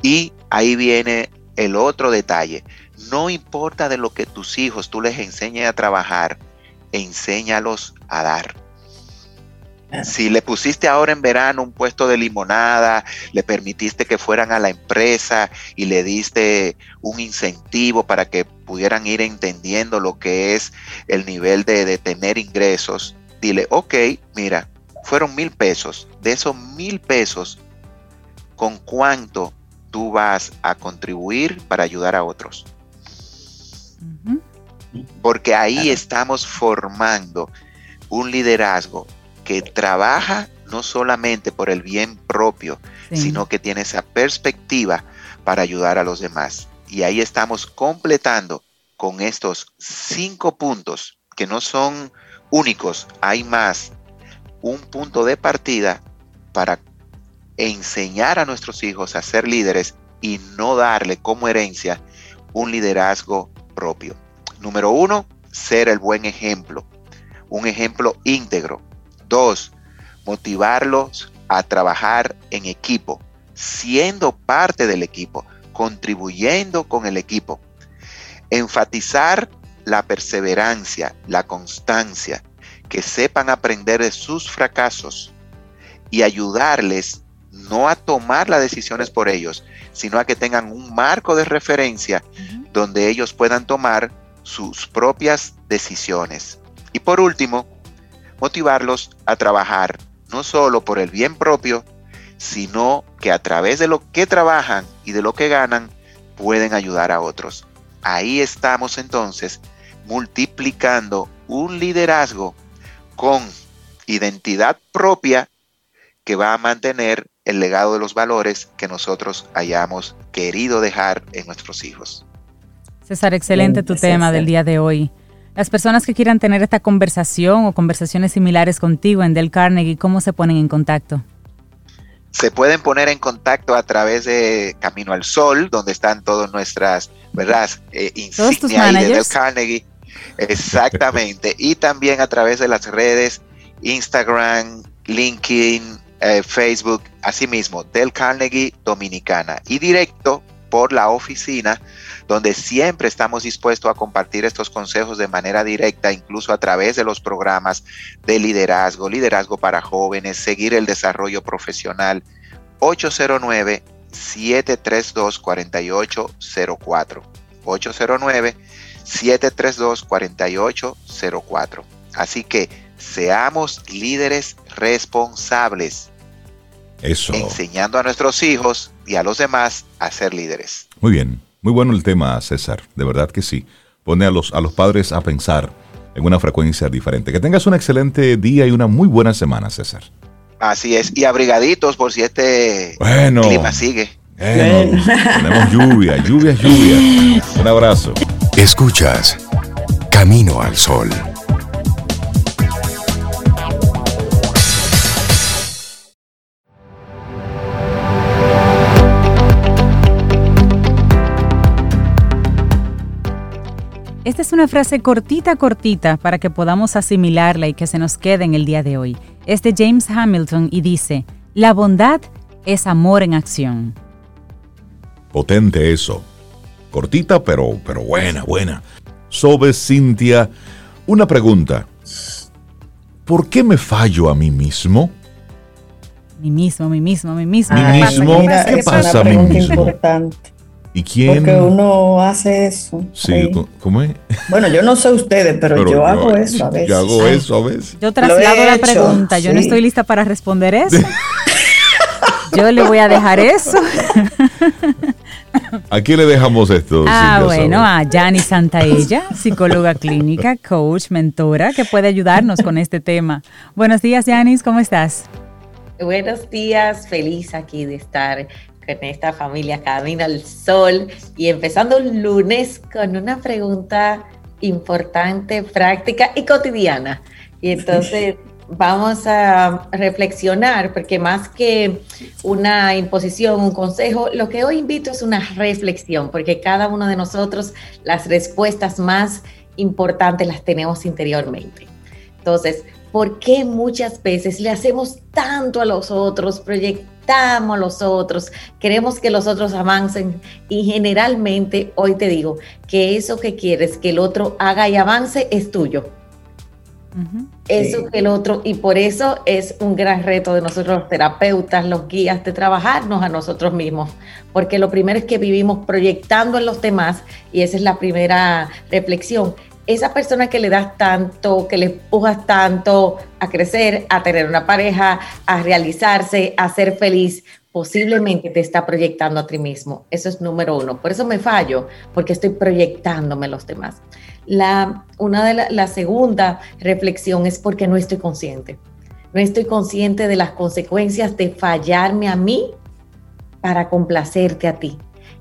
Y ahí viene el otro detalle. No importa de lo que tus hijos tú les enseñes a trabajar, enséñalos a dar. Si le pusiste ahora en verano un puesto de limonada, le permitiste que fueran a la empresa y le diste un incentivo para que pudieran ir entendiendo lo que es el nivel de, de tener ingresos, dile, ok, mira, fueron mil pesos. De esos mil pesos, ¿con cuánto tú vas a contribuir para ayudar a otros? Porque ahí Claro. estamos formando un liderazgo que trabaja no solamente por el bien propio, Sí. sino que tiene esa perspectiva para ayudar a los demás. Y ahí estamos completando con estos cinco puntos que no son únicos, hay más, un punto de partida para enseñar a nuestros hijos a ser líderes y no darle como herencia un liderazgo propio. Número uno, ser el buen ejemplo, un ejemplo íntegro. Dos, motivarlos a trabajar en equipo, siendo parte del equipo, contribuyendo con el equipo. Enfatizar la perseverancia, la constancia, que sepan aprender de sus fracasos y ayudarles no a tomar las decisiones por ellos, sino a que tengan un marco de referencia donde ellos puedan tomar sus propias decisiones. Y por último, motivarlos a trabajar no solo por el bien propio, sino que a través de lo que trabajan y de lo que ganan, pueden ayudar a otros. Ahí estamos entonces multiplicando un liderazgo con identidad propia que va a mantener el legado de los valores que nosotros hayamos querido dejar en nuestros hijos. César, excelente tu tema César. del día de hoy. Las personas que quieran tener esta conversación o conversaciones similares contigo en Del Carnegie, ¿cómo se ponen en contacto? Se pueden poner en contacto a través de Camino al Sol, donde están todas nuestras, ¿verdad? Eh, Todos tus insignia ahí de Del. Carnegie. Exactamente. y también a través de las redes Instagram, LinkedIn, eh, Facebook, asimismo, Del Carnegie Dominicana. Y directo por la oficina, donde siempre estamos dispuestos a compartir estos consejos de manera directa, incluso a través de los programas de liderazgo, liderazgo para jóvenes, seguir el desarrollo profesional. 809-732-4804. 809-732-4804. Así que seamos líderes responsables, Eso. enseñando a nuestros hijos y a los demás a ser líderes. Muy bien. Muy bueno el tema, César. De verdad que sí. Pone a los, a los padres a pensar en una frecuencia diferente. Que tengas un excelente día y una muy buena semana, César. Así es, y abrigaditos por si este Bueno. clima sigue. Bueno, tenemos lluvia, lluvia, lluvia. Un abrazo. Escuchas Camino al Sol. Esta es una frase cortita, cortita, para que podamos asimilarla y que se nos quede en el día de hoy. Es de James Hamilton y dice, la bondad es amor en acción. Potente eso. Cortita, pero, pero buena, buena. Sobe Cintia, una pregunta. ¿Por qué me fallo a mí mismo? Mi mismo, mi mismo, mi mismo. Mi Ay, mismo, mira, ¿qué pasa una a mí mismo? importante. ¿Y quién? Porque uno hace eso. Sí, ahí. ¿cómo es? Bueno, yo no sé ustedes, pero, yo hago eso a veces. Yo hago eso a veces. Yo traslado he la hecho, pregunta, yo no estoy lista para responder eso. yo le voy a dejar eso. ¿A quién le dejamos esto? Ah, bueno, a Yanni Santaella, psicóloga clínica, coach, mentora, que puede ayudarnos con este tema. Buenos días, Yanis, ¿cómo estás? Buenos días, feliz aquí de estar con esta familia Camino al Sol y empezando un lunes con una pregunta importante, práctica y cotidiana. Y entonces vamos a reflexionar, porque más que una imposición, un consejo, lo que hoy invito es una reflexión, porque cada uno de nosotros las respuestas más importantes las tenemos interiormente. Entonces, ¿por qué muchas veces le hacemos tanto a los otros, proyectamos los otros, queremos que los otros avancen y generalmente hoy te digo que eso que quieres que el otro haga y avance es tuyo? Eso Sí. que el otro, y por eso es un gran reto de nosotros los terapeutas, los guías, de trabajarnos a nosotros mismos, porque lo primero es que vivimos proyectando en los demás, y esa es la primera reflexión. Esa persona que le das tanto, que le empujas tanto a crecer, a tener una pareja, a realizarse, a ser feliz, posiblemente te está proyectando a ti mismo. Eso es número uno. Por eso me fallo, porque estoy proyectándome los demás. La, una de la segunda reflexión es porque no estoy consciente. No estoy consciente de las consecuencias de fallarme a mí para complacerte a ti.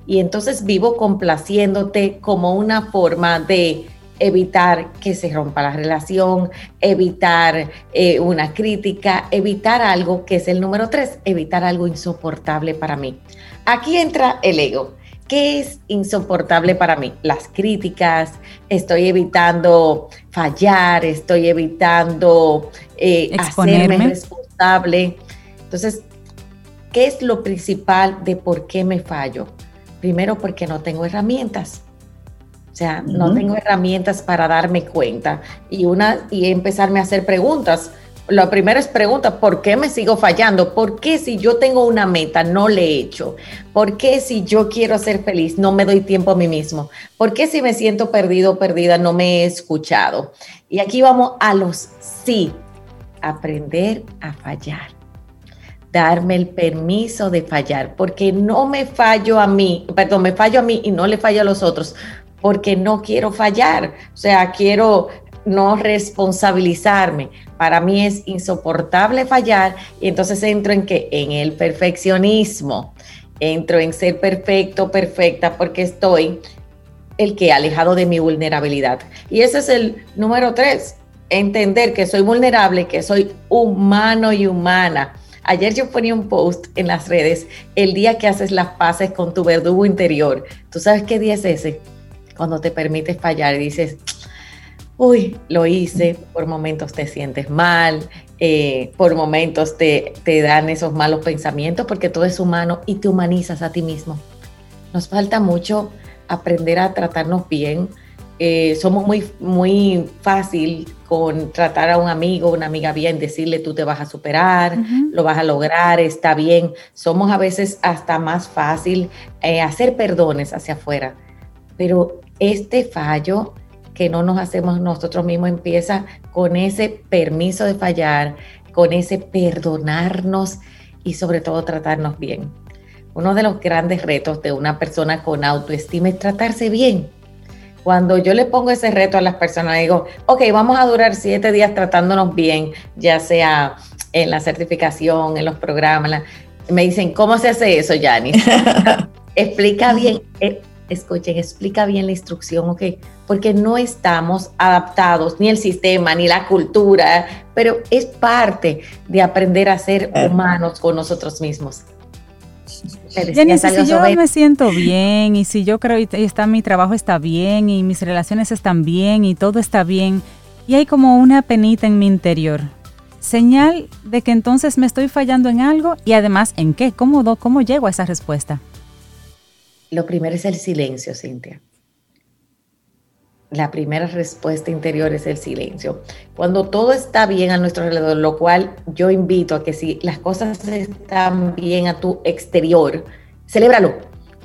Y entonces vivo complaciéndote como una forma de evitar que se rompa la relación, evitar eh, una crítica, evitar algo que es el número tres, evitar algo insoportable para mí. Aquí entra el ego. ¿Qué es insoportable para mí? Las críticas, estoy evitando fallar, estoy evitando eh, hacerme responsable. Entonces, ¿qué es lo principal de por qué me fallo? Primero, porque no tengo herramientas. O sea, no tengo herramientas para darme cuenta y una y empezarme a hacer preguntas. La primera es pregunta, ¿por qué me sigo fallando? ¿Por qué si yo tengo una meta no le he hecho? ¿Por qué si yo quiero ser feliz no me doy tiempo a mí mismo? ¿Por qué si me siento perdido o perdida no me he escuchado? Y aquí vamos a los sí. Aprender a fallar. Darme el permiso de fallar, porque no me fallo a mí, perdón, me fallo a mí y no le fallo a los otros, porque no quiero fallar. O sea, quiero no responsabilizarme. Para mí es insoportable fallar y entonces entro en que en el perfeccionismo, entro en ser perfecto, perfecta, porque estoy el que alejado de mi vulnerabilidad. Y ese es el número tres, entender que soy vulnerable, que soy humano y humana. Ayer yo ponía un post en las redes, el día que haces las paces con tu verdugo interior. ¿Tú sabes qué día es ese? Cuando te permites fallar y dices, uy, lo hice, por momentos te sientes mal, eh, por momentos te, te dan esos malos pensamientos, porque todo es humano y te humanizas a ti mismo. Nos falta mucho aprender a tratarnos bien. Eh, somos muy, muy fácil con tratar a un amigo, una amiga bien, decirle tú te vas a superar, Ujú. lo vas a lograr, está bien. Somos a veces hasta más fácil eh, hacer perdones hacia afuera. Pero este fallo que no nos hacemos nosotros mismos empieza con ese permiso de fallar, con ese perdonarnos y sobre todo tratarnos bien. Uno de los grandes retos de una persona con autoestima es tratarse bien. Cuando yo le pongo ese reto a las personas, digo, ok, vamos a durar siete días tratándonos bien, ya sea en la certificación, en los programas. Me dicen, ¿cómo se hace eso, Yanis? Explica bien. Eh, escuchen, explica bien la instrucción, ¿ok? Porque no estamos adaptados, ni el sistema, ni la cultura, pero es parte de aprender a ser humanos con nosotros mismos. Jenny, si yo me siento bien y si yo creo que está, mi trabajo está bien y mis relaciones están bien y todo está bien y hay como una penita en mi interior, señal de que entonces me estoy fallando en algo y además en qué, cómo, cómo llego a esa respuesta. Lo primero es el silencio, Cintia. La primera respuesta interior es el silencio. Cuando todo está bien a nuestro alrededor, lo cual yo invito a que si las cosas están bien a tu exterior, celébralo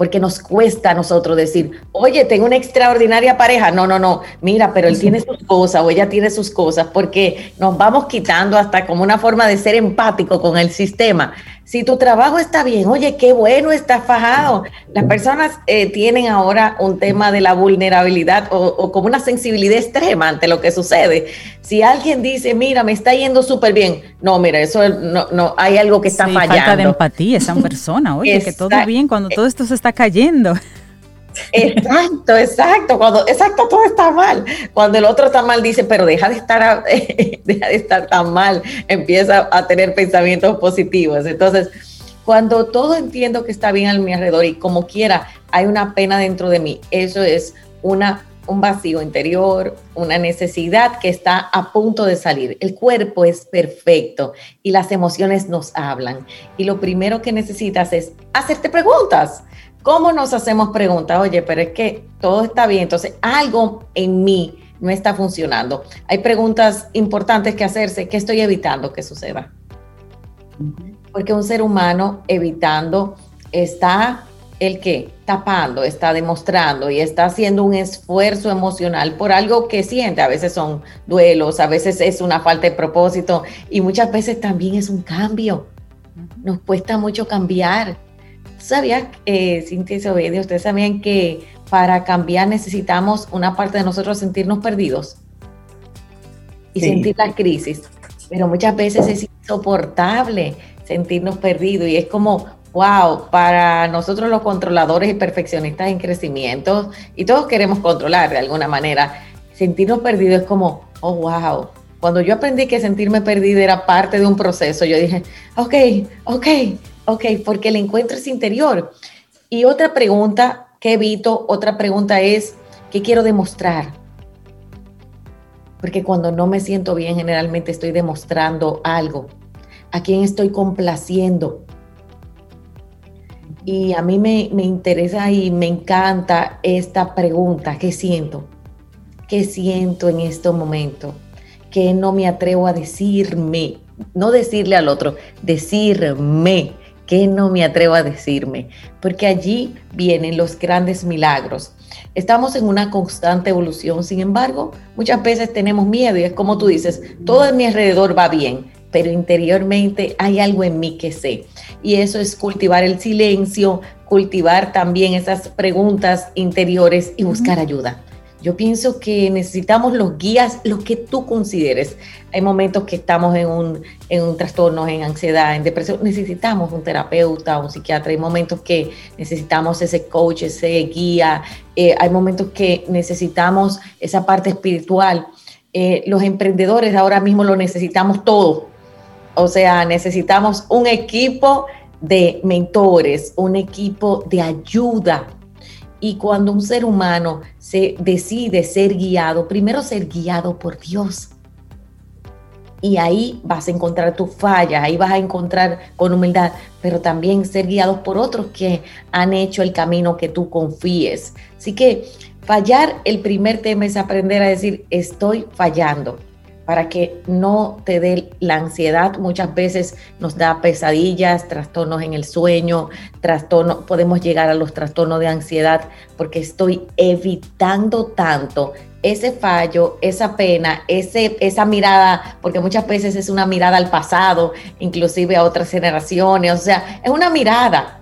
porque nos cuesta a nosotros decir, oye, tengo una extraordinaria pareja. No, no, no, mira, pero él tiene sus cosas o ella tiene sus cosas, porque nos vamos quitando hasta como una forma de ser empático con el sistema. Si tu trabajo está bien, oye, qué bueno, está fajado. Las personas eh, tienen ahora un tema de la vulnerabilidad o, como una sensibilidad extrema ante lo que sucede. Si alguien dice, mira, me está yendo súper bien, no, mira, eso no, no, hay algo que está sí, fallando. Falta de empatía esa persona, oye, que todo bien cuando todo esto se está cayendo. Exacto, exacto, cuando, exacto, todo está mal. Cuando el otro está mal, dice, pero deja de estar, deja de estar tan mal, empieza a tener pensamientos positivos. Entonces, cuando todo entiendo que está bien a mi alrededor y como quiera, hay una pena dentro de mí, eso es una, un vacío interior, una necesidad que está a punto de salir. El cuerpo es perfecto y las emociones nos hablan. Y lo primero que necesitas es hacerte preguntas ¿Cómo nos hacemos preguntas? Oye, pero es que todo está bien, entonces algo en mí no está funcionando. Hay preguntas importantes que hacerse. ¿Qué estoy evitando que suceda? Porque un ser humano evitando está el que tapando, está demostrando y está haciendo un esfuerzo emocional por algo que siente. A veces son duelos, a veces es una falta de propósito y muchas veces también es un cambio. Nos cuesta mucho cambiar ¿Sabía, eh, Cintia y Sobedia, ustedes sabían que para cambiar necesitamos una parte de nosotros sentirnos perdidos y sentir la crisis? Pero muchas veces es insoportable sentirnos perdidos y es como, wow, para nosotros los controladores y perfeccionistas en crecimiento, y todos queremos controlar de alguna manera, sentirnos perdidos es como, oh, wow. Cuando yo aprendí que sentirme perdido era parte de un proceso, yo dije, ok, ok, Ok, porque el encuentro es interior. Y otra pregunta que evito, otra pregunta es, ¿qué quiero demostrar? Porque cuando no me siento bien, generalmente estoy demostrando algo. ¿A quién estoy complaciendo? Y a mí me, me interesa y me encanta esta pregunta, ¿qué siento? ¿Qué siento en este momento? Que no me atrevo a decirme, no decirle al otro, decirme qué no me atrevo a decirme? Porque allí vienen los grandes milagros. Estamos en una constante evolución, sin embargo, muchas veces tenemos miedo y es como tú dices, todo en mi alrededor va bien, pero interiormente hay algo en mí que sé. Y eso es cultivar el silencio, cultivar también esas preguntas interiores y buscar ayuda. Yo pienso que necesitamos los guías, los que tú consideres. Hay momentos que estamos en un, en un trastorno, en ansiedad, en depresión. Necesitamos un terapeuta, un psiquiatra. Hay momentos que necesitamos ese coach, ese guía. Eh, hay momentos que necesitamos esa parte espiritual. Eh, los emprendedores ahora mismo lo necesitamos todo. O sea, necesitamos un equipo de mentores, un equipo de ayuda y cuando un ser humano se decide ser guiado, primero ser guiado por Dios. Y ahí vas a encontrar tu falla, ahí vas a encontrar con humildad, pero también ser guiados por otros que han hecho el camino que tú confíes. Así que fallar, el primer tema es aprender a decir, estoy fallando para que no te dé la ansiedad. Muchas veces nos da pesadillas, trastornos en el sueño, trastornos, podemos llegar a los trastornos de ansiedad porque estoy evitando tanto ese fallo, esa pena, ese, esa mirada, porque muchas veces es una mirada al pasado, inclusive a otras generaciones, o sea, es una mirada.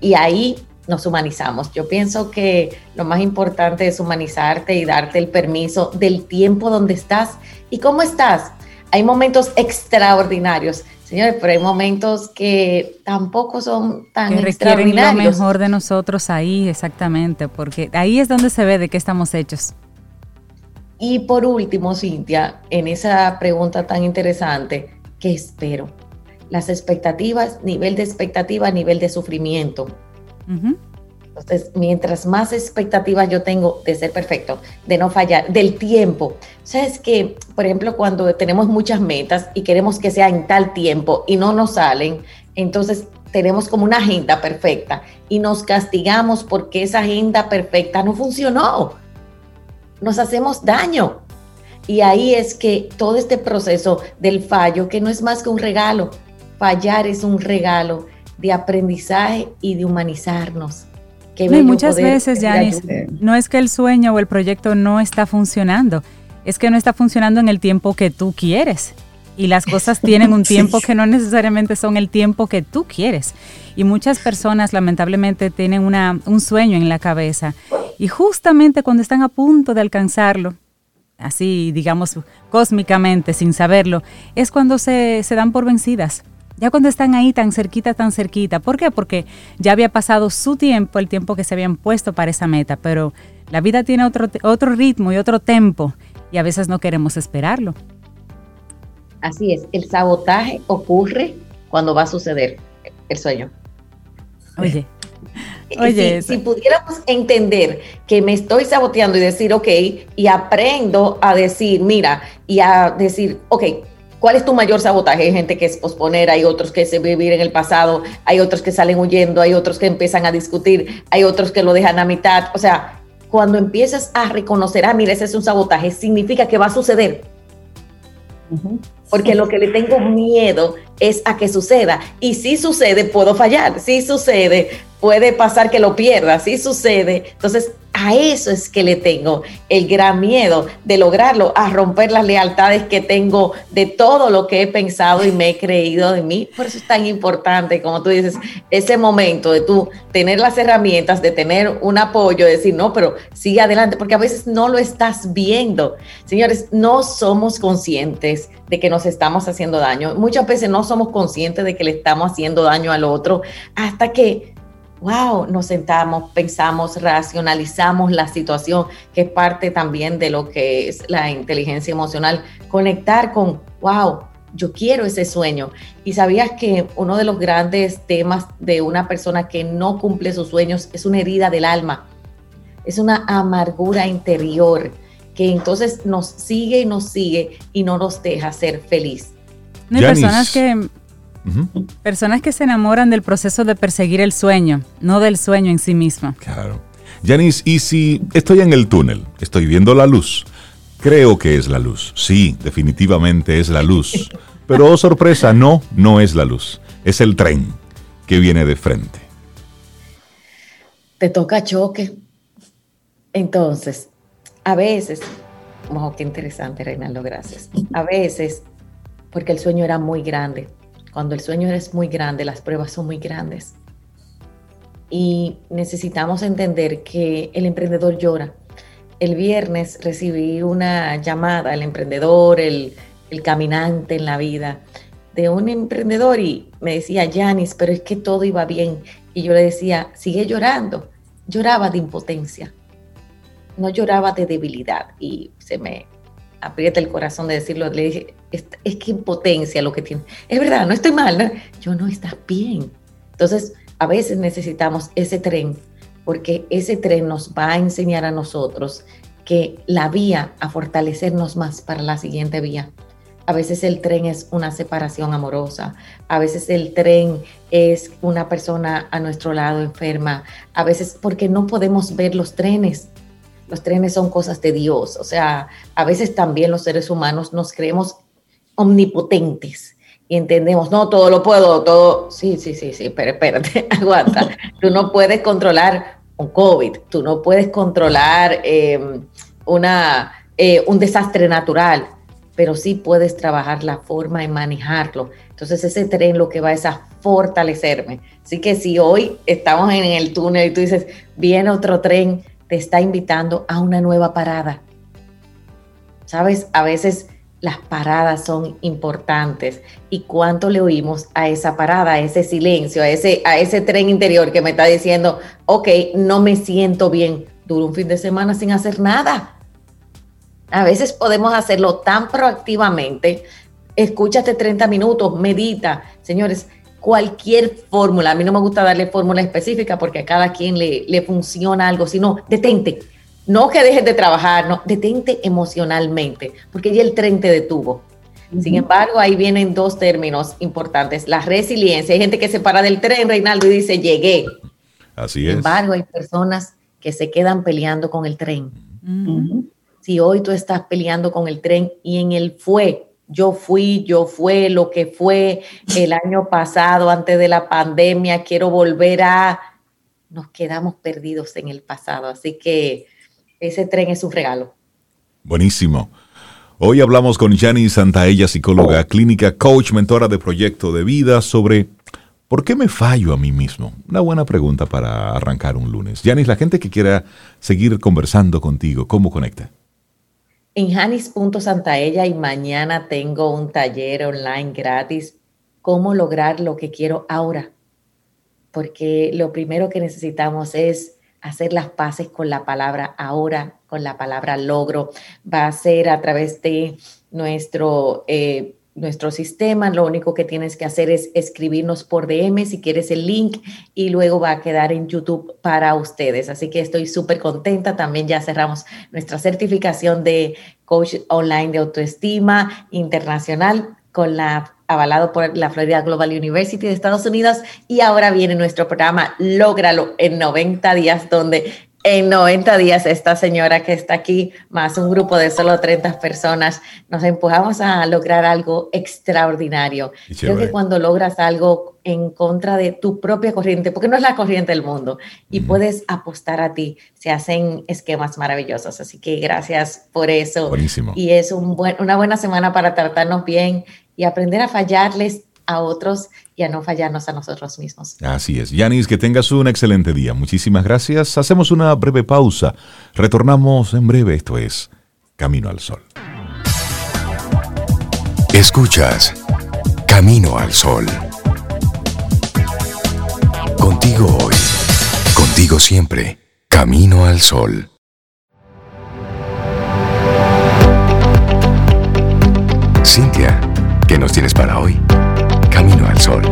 Y ahí nos humanizamos. Yo pienso que lo más importante es humanizarte y darte el permiso del tiempo donde estás y cómo estás. Hay momentos extraordinarios Señores, pero hay momentos que tampoco son tan que requieren lo mejor de nosotros ahí, exactamente, porque ahí es donde se ve de qué estamos hechos. Y por último, Cintia, en esa pregunta tan interesante, ¿qué espero? Las expectativas, nivel de expectativa, nivel de sufrimiento. Entonces, mientras más expectativas yo tengo de ser perfecto, de no fallar, del tiempo. Sabes que, por ejemplo, cuando tenemos muchas metas y queremos que sea en tal tiempo y no nos salen, entonces tenemos como una agenda perfecta y nos castigamos porque esa agenda perfecta no funcionó. Nos hacemos daño. Y ahí es que todo este proceso del fallo, que no es más que un regalo, fallar es un regalo de aprendizaje y de humanizarnos muchas veces, Yanis, no es que el sueño o el proyecto no está funcionando, es que no está funcionando en el tiempo que tú quieres. Y las cosas tienen un tiempo que no necesariamente son el tiempo que tú quieres. Y muchas personas lamentablemente tienen una, un sueño en la cabeza. Y justamente cuando están a punto de alcanzarlo, así digamos cósmicamente, sin saberlo, es cuando se, se dan por vencidas ya cuando están ahí tan cerquita, tan cerquita. ¿Por qué? Porque ya había pasado su tiempo, el tiempo que se habían puesto para esa meta, pero la vida tiene otro, otro ritmo y otro tempo y a veces no queremos esperarlo. Así es, el sabotaje ocurre cuando va a suceder el sueño. Oye. Oye, si, si, pudiéramos entender que me estoy saboteando y decir, ok, y aprendo a decir, mira, y a decir, ok, ¿Cuál es tu mayor sabotaje? Hay gente que es posponer, hay otros que se vivir en el pasado, hay otros que salen huyendo, hay otros que empiezan a discutir, hay otros que lo dejan a mitad. O sea, cuando empiezas a reconocer, ah, mira, ese es un sabotaje, significa que va a suceder. Porque lo que le tengo miedo es a que suceda. Y si sucede, puedo fallar. Si sucede, puede pasar que lo pierda. Si sucede, entonces a eso es que le tengo el gran miedo de lograrlo, a romper las lealtades que tengo de todo lo que he pensado y me he creído de mí. Por eso es tan importante, como tú dices, ese momento de tú tener las herramientas, de tener un apoyo, de decir, no, pero sigue adelante, porque a veces no lo estás viendo. Señores, no somos conscientes de que nos estamos haciendo daño. Muchas veces no somos conscientes de que le estamos haciendo daño al otro hasta que wow, nos sentamos, pensamos, racionalizamos la situación, que es parte también de lo que es la inteligencia emocional, conectar con, wow, yo quiero ese sueño. Y sabías que uno de los grandes temas de una persona que no cumple sus sueños es una herida del alma, es una amargura interior que entonces nos sigue y nos sigue y no nos deja ser feliz. Hay personas que Personas que se enamoran del proceso de perseguir el sueño, no del sueño en sí mismo. Claro. Janice, ¿y si estoy en el túnel, estoy viendo la luz? Creo que es la luz. Sí, definitivamente es la luz. Pero, oh sorpresa, no, no es la luz. Es el tren que viene de frente. Te toca choque. Entonces, a veces, wow, qué interesante, Reinaldo, gracias. A veces, porque el sueño era muy grande, cuando el sueño es muy grande, las pruebas son muy grandes. Y necesitamos entender que el emprendedor llora. El viernes recibí una llamada, el emprendedor, el, caminante en la vida, de un emprendedor y me decía, Yanis, pero es que todo iba bien. Y yo le decía, sigue llorando. Lloraba de impotencia, no lloraba de debilidad. Y se me aprieta el corazón de decirlo, le dije, es, que impotencia lo que tiene. Es verdad, no estoy mal, yo no está bien. Entonces, a veces necesitamos ese tren, porque ese tren nos va a enseñar a nosotros que la vía a fortalecernos más para la siguiente vía. A veces el tren es una separación amorosa, a veces el tren es una persona a nuestro lado enferma, a veces porque no podemos ver los trenes, los trenes son cosas de Dios. O sea, a veces también los seres humanos nos creemos omnipotentes y entendemos, no, todo lo puedo, todo, sí, sí, sí, sí, pero espérate, aguanta. Tú no puedes controlar un COVID, tú no puedes controlar em, una, eh, un desastre natural, pero sí puedes trabajar la forma de manejarlo. Entonces ese tren lo que va es a fortalecerme. Así que si hoy estamos en el túnel y tú dices, viene otro tren, te está invitando a una nueva parada. Sabes, a veces las paradas son importantes y cuánto le oímos a esa parada, a ese silencio, a ese, a ese tren interior que me está diciendo, ok, no me siento bien, duro un fin de semana sin hacer nada. A veces podemos hacerlo tan proactivamente. Escúchate 30 minutos, medita. Señores, cualquier fórmula, a mí no me gusta darle fórmula específica porque a cada quien le, le funciona algo, sino detente no que dejes de trabajar, no, detente emocionalmente, porque ya el tren te detuvo. Sin embargo, ahí vienen dos términos importantes. La resiliencia. Hay gente que se para del tren, Reinaldo, y dice, llegué. Así Sin es. embargo, hay personas que se quedan peleando con el tren. Si hoy tú estás peleando con el tren y en el fue, yo fui, yo fue, lo que fue el año pasado, antes de la pandemia, quiero volver a... Nos quedamos perdidos en el pasado. Así que ese tren es un regalo. Buenísimo. Hoy hablamos con Janice Santaella, psicóloga clínica, coach, mentora de proyecto de vida, sobre ¿por qué me fallo a mí mismo? Una buena pregunta para arrancar un lunes. Janice, la gente que quiera seguir conversando contigo, ¿cómo conecta? En janis.santaella y mañana tengo un taller online gratis, cómo lograr lo que quiero ahora. Porque lo primero que necesitamos es hacer las paces con la palabra ahora, con la palabra logro. Va a ser a través de nuestro, eh, nuestro sistema. Lo único que tienes que hacer es escribirnos por DM si quieres el link y luego va a quedar en YouTube para ustedes. Así que estoy súper contenta. También ya cerramos nuestra certificación de coach online de autoestima internacional con la avalado por la Florida Global University de Estados Unidos y ahora viene nuestro programa Lógralo en 90 días donde en 90 días esta señora que está aquí, más un grupo de solo 30 personas, nos empujamos a lograr algo extraordinario. Creo que cuando logras algo en contra de tu propia corriente, porque no es la corriente del mundo, y puedes apostar a ti, se hacen esquemas maravillosos. Así que gracias por eso. Buenísimo. Y es un buen, una buena semana para tratarnos bien y aprender a fallarles a otros y a no fallarnos a nosotros mismos. Así es. Yanis, que tengas un excelente día. Muchísimas gracias. Hacemos una breve pausa. Retornamos en breve. Esto es Camino al Sol. Escuchas Camino al Sol. Contigo hoy. Contigo siempre. Camino al Sol. Cintia, ¿qué nos tienes para hoy? Camino al Sol.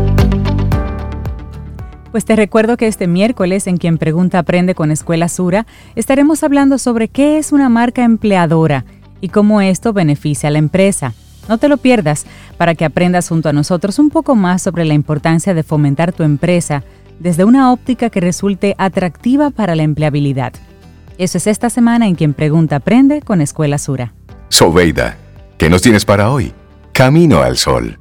Pues te recuerdo que este miércoles en Quien Pregunta Aprende con Escuela Sura estaremos hablando sobre qué es una marca empleadora y cómo esto beneficia a la empresa. No te lo pierdas para que aprendas junto a nosotros un poco más sobre la importancia de fomentar tu empresa desde una óptica que resulte atractiva para la empleabilidad. Eso es esta semana en Quien Pregunta Aprende con Escuela Sura. Sobeida, ¿qué nos tienes para hoy? Camino al Sol.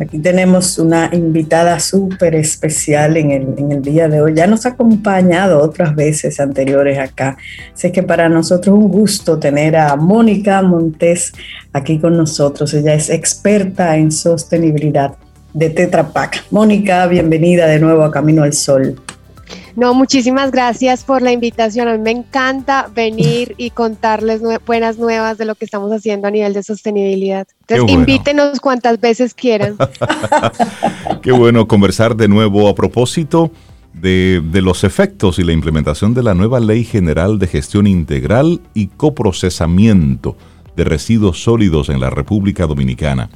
Aquí tenemos una invitada súper especial en el, día de hoy. Ya nos ha acompañado otras veces anteriores acá. Así que para nosotros es un gusto tener a Mónica Montes aquí con nosotros. Ella es experta en sostenibilidad de Tetra Pak. Mónica, bienvenida de nuevo a Camino al Sol. No, muchísimas gracias por la invitación. A mí me encanta venir y contarles nue buenas nuevas de lo que estamos haciendo a nivel de sostenibilidad. Entonces, bueno. invítenos cuantas veces quieran. Qué bueno conversar de nuevo a propósito de, de, los efectos y la implementación de la nueva Ley General de Gestión Integral y Coprocesamiento de Residuos Sólidos en la República Dominicana.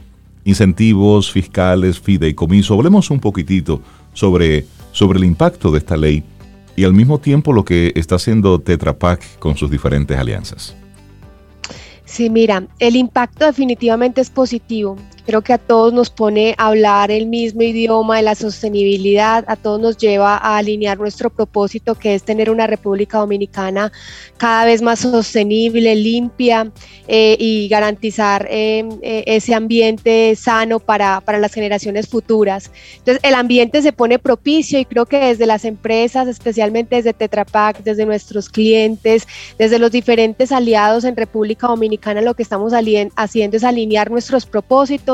Incentivos fiscales, fideicomiso. Hablemos un poquitito sobre, sobre el impacto de esta ley y al mismo tiempo lo que está haciendo Tetra Pak con sus diferentes alianzas. Sí, mira, el impacto definitivamente es positivo. Creo que a todos nos pone a hablar el mismo idioma de la sostenibilidad, a todos nos lleva a alinear nuestro propósito, que es tener una República Dominicana cada vez más sostenible, limpia eh, y garantizar eh, eh, ese ambiente sano para, para las generaciones futuras. Entonces, el ambiente se pone propicio y creo que desde las empresas, especialmente desde Tetra Pak, desde nuestros clientes, desde los diferentes aliados en República Dominicana, lo que estamos haciendo es alinear nuestros propósitos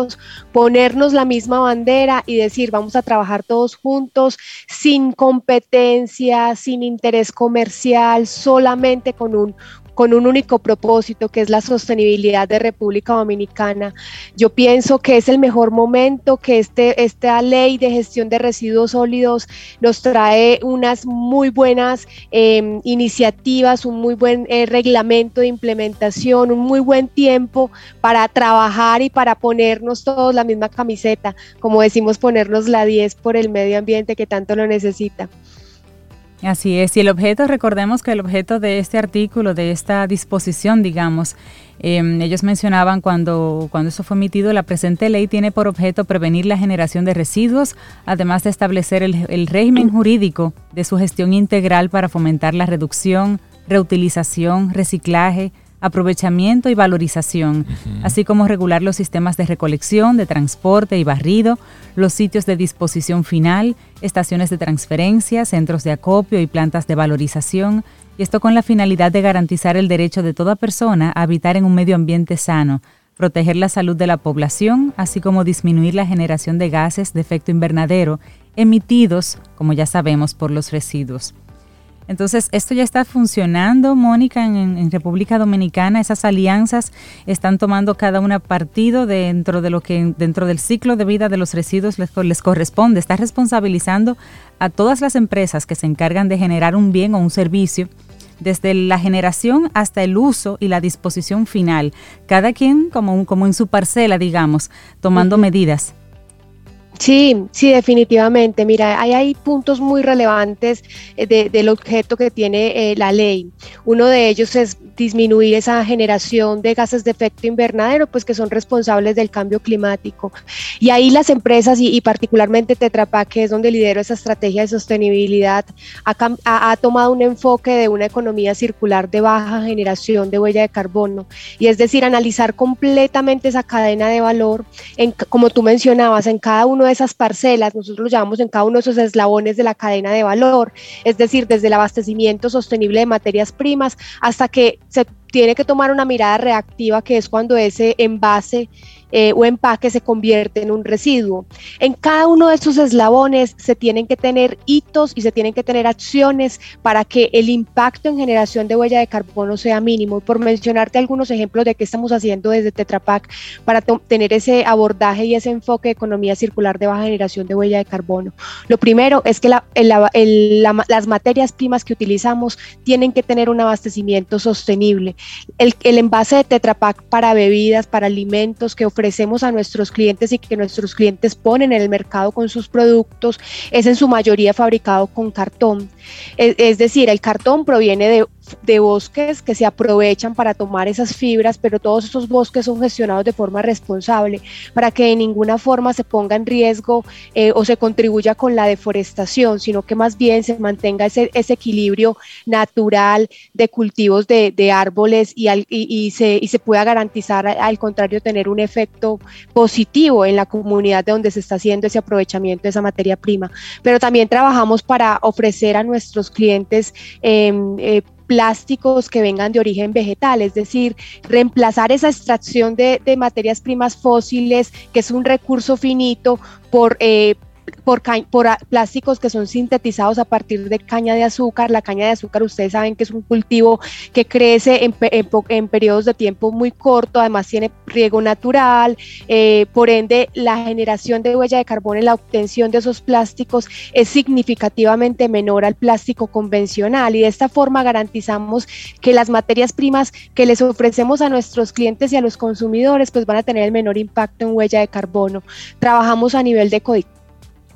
ponernos la misma bandera y decir, vamos a trabajar todos juntos, sin competencia, sin interés comercial, solamente con un con un único propósito, que es la sostenibilidad de República Dominicana. Yo pienso que es el mejor momento que este, esta ley de gestión de residuos sólidos nos trae unas muy buenas em, iniciativas, un muy buen eh, reglamento de implementación, un muy buen tiempo para trabajar y para ponernos todos la misma camiseta, como decimos, ponernos la 10 por el medio ambiente que tanto lo necesita. Así es, y el objeto, recordemos que el objeto de este artículo, de esta disposición, digamos, em, ellos mencionaban cuando, cuando eso fue emitido, la presente ley tiene por objeto prevenir la generación de residuos, además de establecer el, el régimen jurídico de su gestión integral para fomentar la reducción, reutilización, reciclaje, aprovechamiento y valorización, así como regular los sistemas de recolección, de transporte y barrido, los sitios de disposición final, estaciones de transferencia, centros de acopio y plantas de valorización, y esto con la finalidad de garantizar el derecho de toda persona a habitar en un medio ambiente sano, proteger la salud de la población, así como disminuir la generación de gases de efecto invernadero emitidos, como ya sabemos, por los residuos. Entonces, esto ya está funcionando, Mónica, en, República Dominicana. Esas alianzas están tomando cada una partido dentro de lo que dentro del ciclo de vida de los residuos les, les corresponde. Está responsabilizando a todas las empresas que se encargan de generar un bien o un servicio desde la generación hasta el uso y la disposición final, cada quien como, como en su parcela, digamos, tomando medidas. Sí, sí, definitivamente. Mira, hay, puntos muy relevantes eh, del objeto que tiene eh, la ley. Uno de ellos es disminuir esa generación de gases de efecto invernadero, pues que son responsables del cambio climático. Y ahí las empresas y, particularmente Tetra Pak, que es donde lidero esa estrategia de sostenibilidad, ha, tomado un enfoque de una economía circular de baja generación de huella de carbono. Y es decir, analizar completamente esa cadena de valor, como tú mencionabas, en cada uno esas parcelas, nosotros lo llamamos en cada uno de esos eslabones de la cadena de valor, es decir, desde el abastecimiento sostenible de materias primas hasta que se tiene que tomar una mirada reactiva, que es cuando ese envase eh, o empaque se convierte en un residuo. En cada uno de esos eslabones se tienen que tener hitos y se tienen que tener acciones para que el impacto en generación de huella de carbono sea mínimo. por mencionarte algunos ejemplos de qué estamos haciendo desde Tetra Pak para tener ese abordaje y ese enfoque de economía circular de baja generación de huella de carbono. Lo primero es que las materias primas que utilizamos tienen que tener un abastecimiento sostenible. El, el envase de Tetra Pak para bebidas, para alimentos que ofrecemos a nuestros clientes y que nuestros clientes ponen en el mercado con sus productos es en su mayoría fabricado con cartón. Es, decir, el cartón proviene de, bosques que se aprovechan para tomar esas fibras, pero todos esos bosques son gestionados de forma responsable para que de ninguna forma se ponga en riesgo eh, o se contribuya con la deforestación, sino que más bien se mantenga ese, equilibrio natural de cultivos de, árboles y, se, pueda garantizar al contrario tener un efecto positivo en la comunidad de donde se está haciendo ese aprovechamiento de esa materia prima. Pero también trabajamos para ofrecer a nuestros nuestros clientes em, eh, plásticos que vengan de origen vegetal, es decir, reemplazar esa extracción de, materias primas fósiles, que es un recurso finito, por, eh, por, plásticos que son sintetizados a partir de caña de azúcar. La caña de azúcar, ustedes saben que es un cultivo que crece en, en, periodos de tiempo muy corto, además tiene riego natural, eh, por ende la generación de huella de carbono en la obtención de esos plásticos es significativamente menor al plástico convencional y de esta forma garantizamos que las materias primas que les ofrecemos a nuestros clientes y a los consumidores pues van a tener el menor impacto en huella de carbono. Trabajamos a nivel de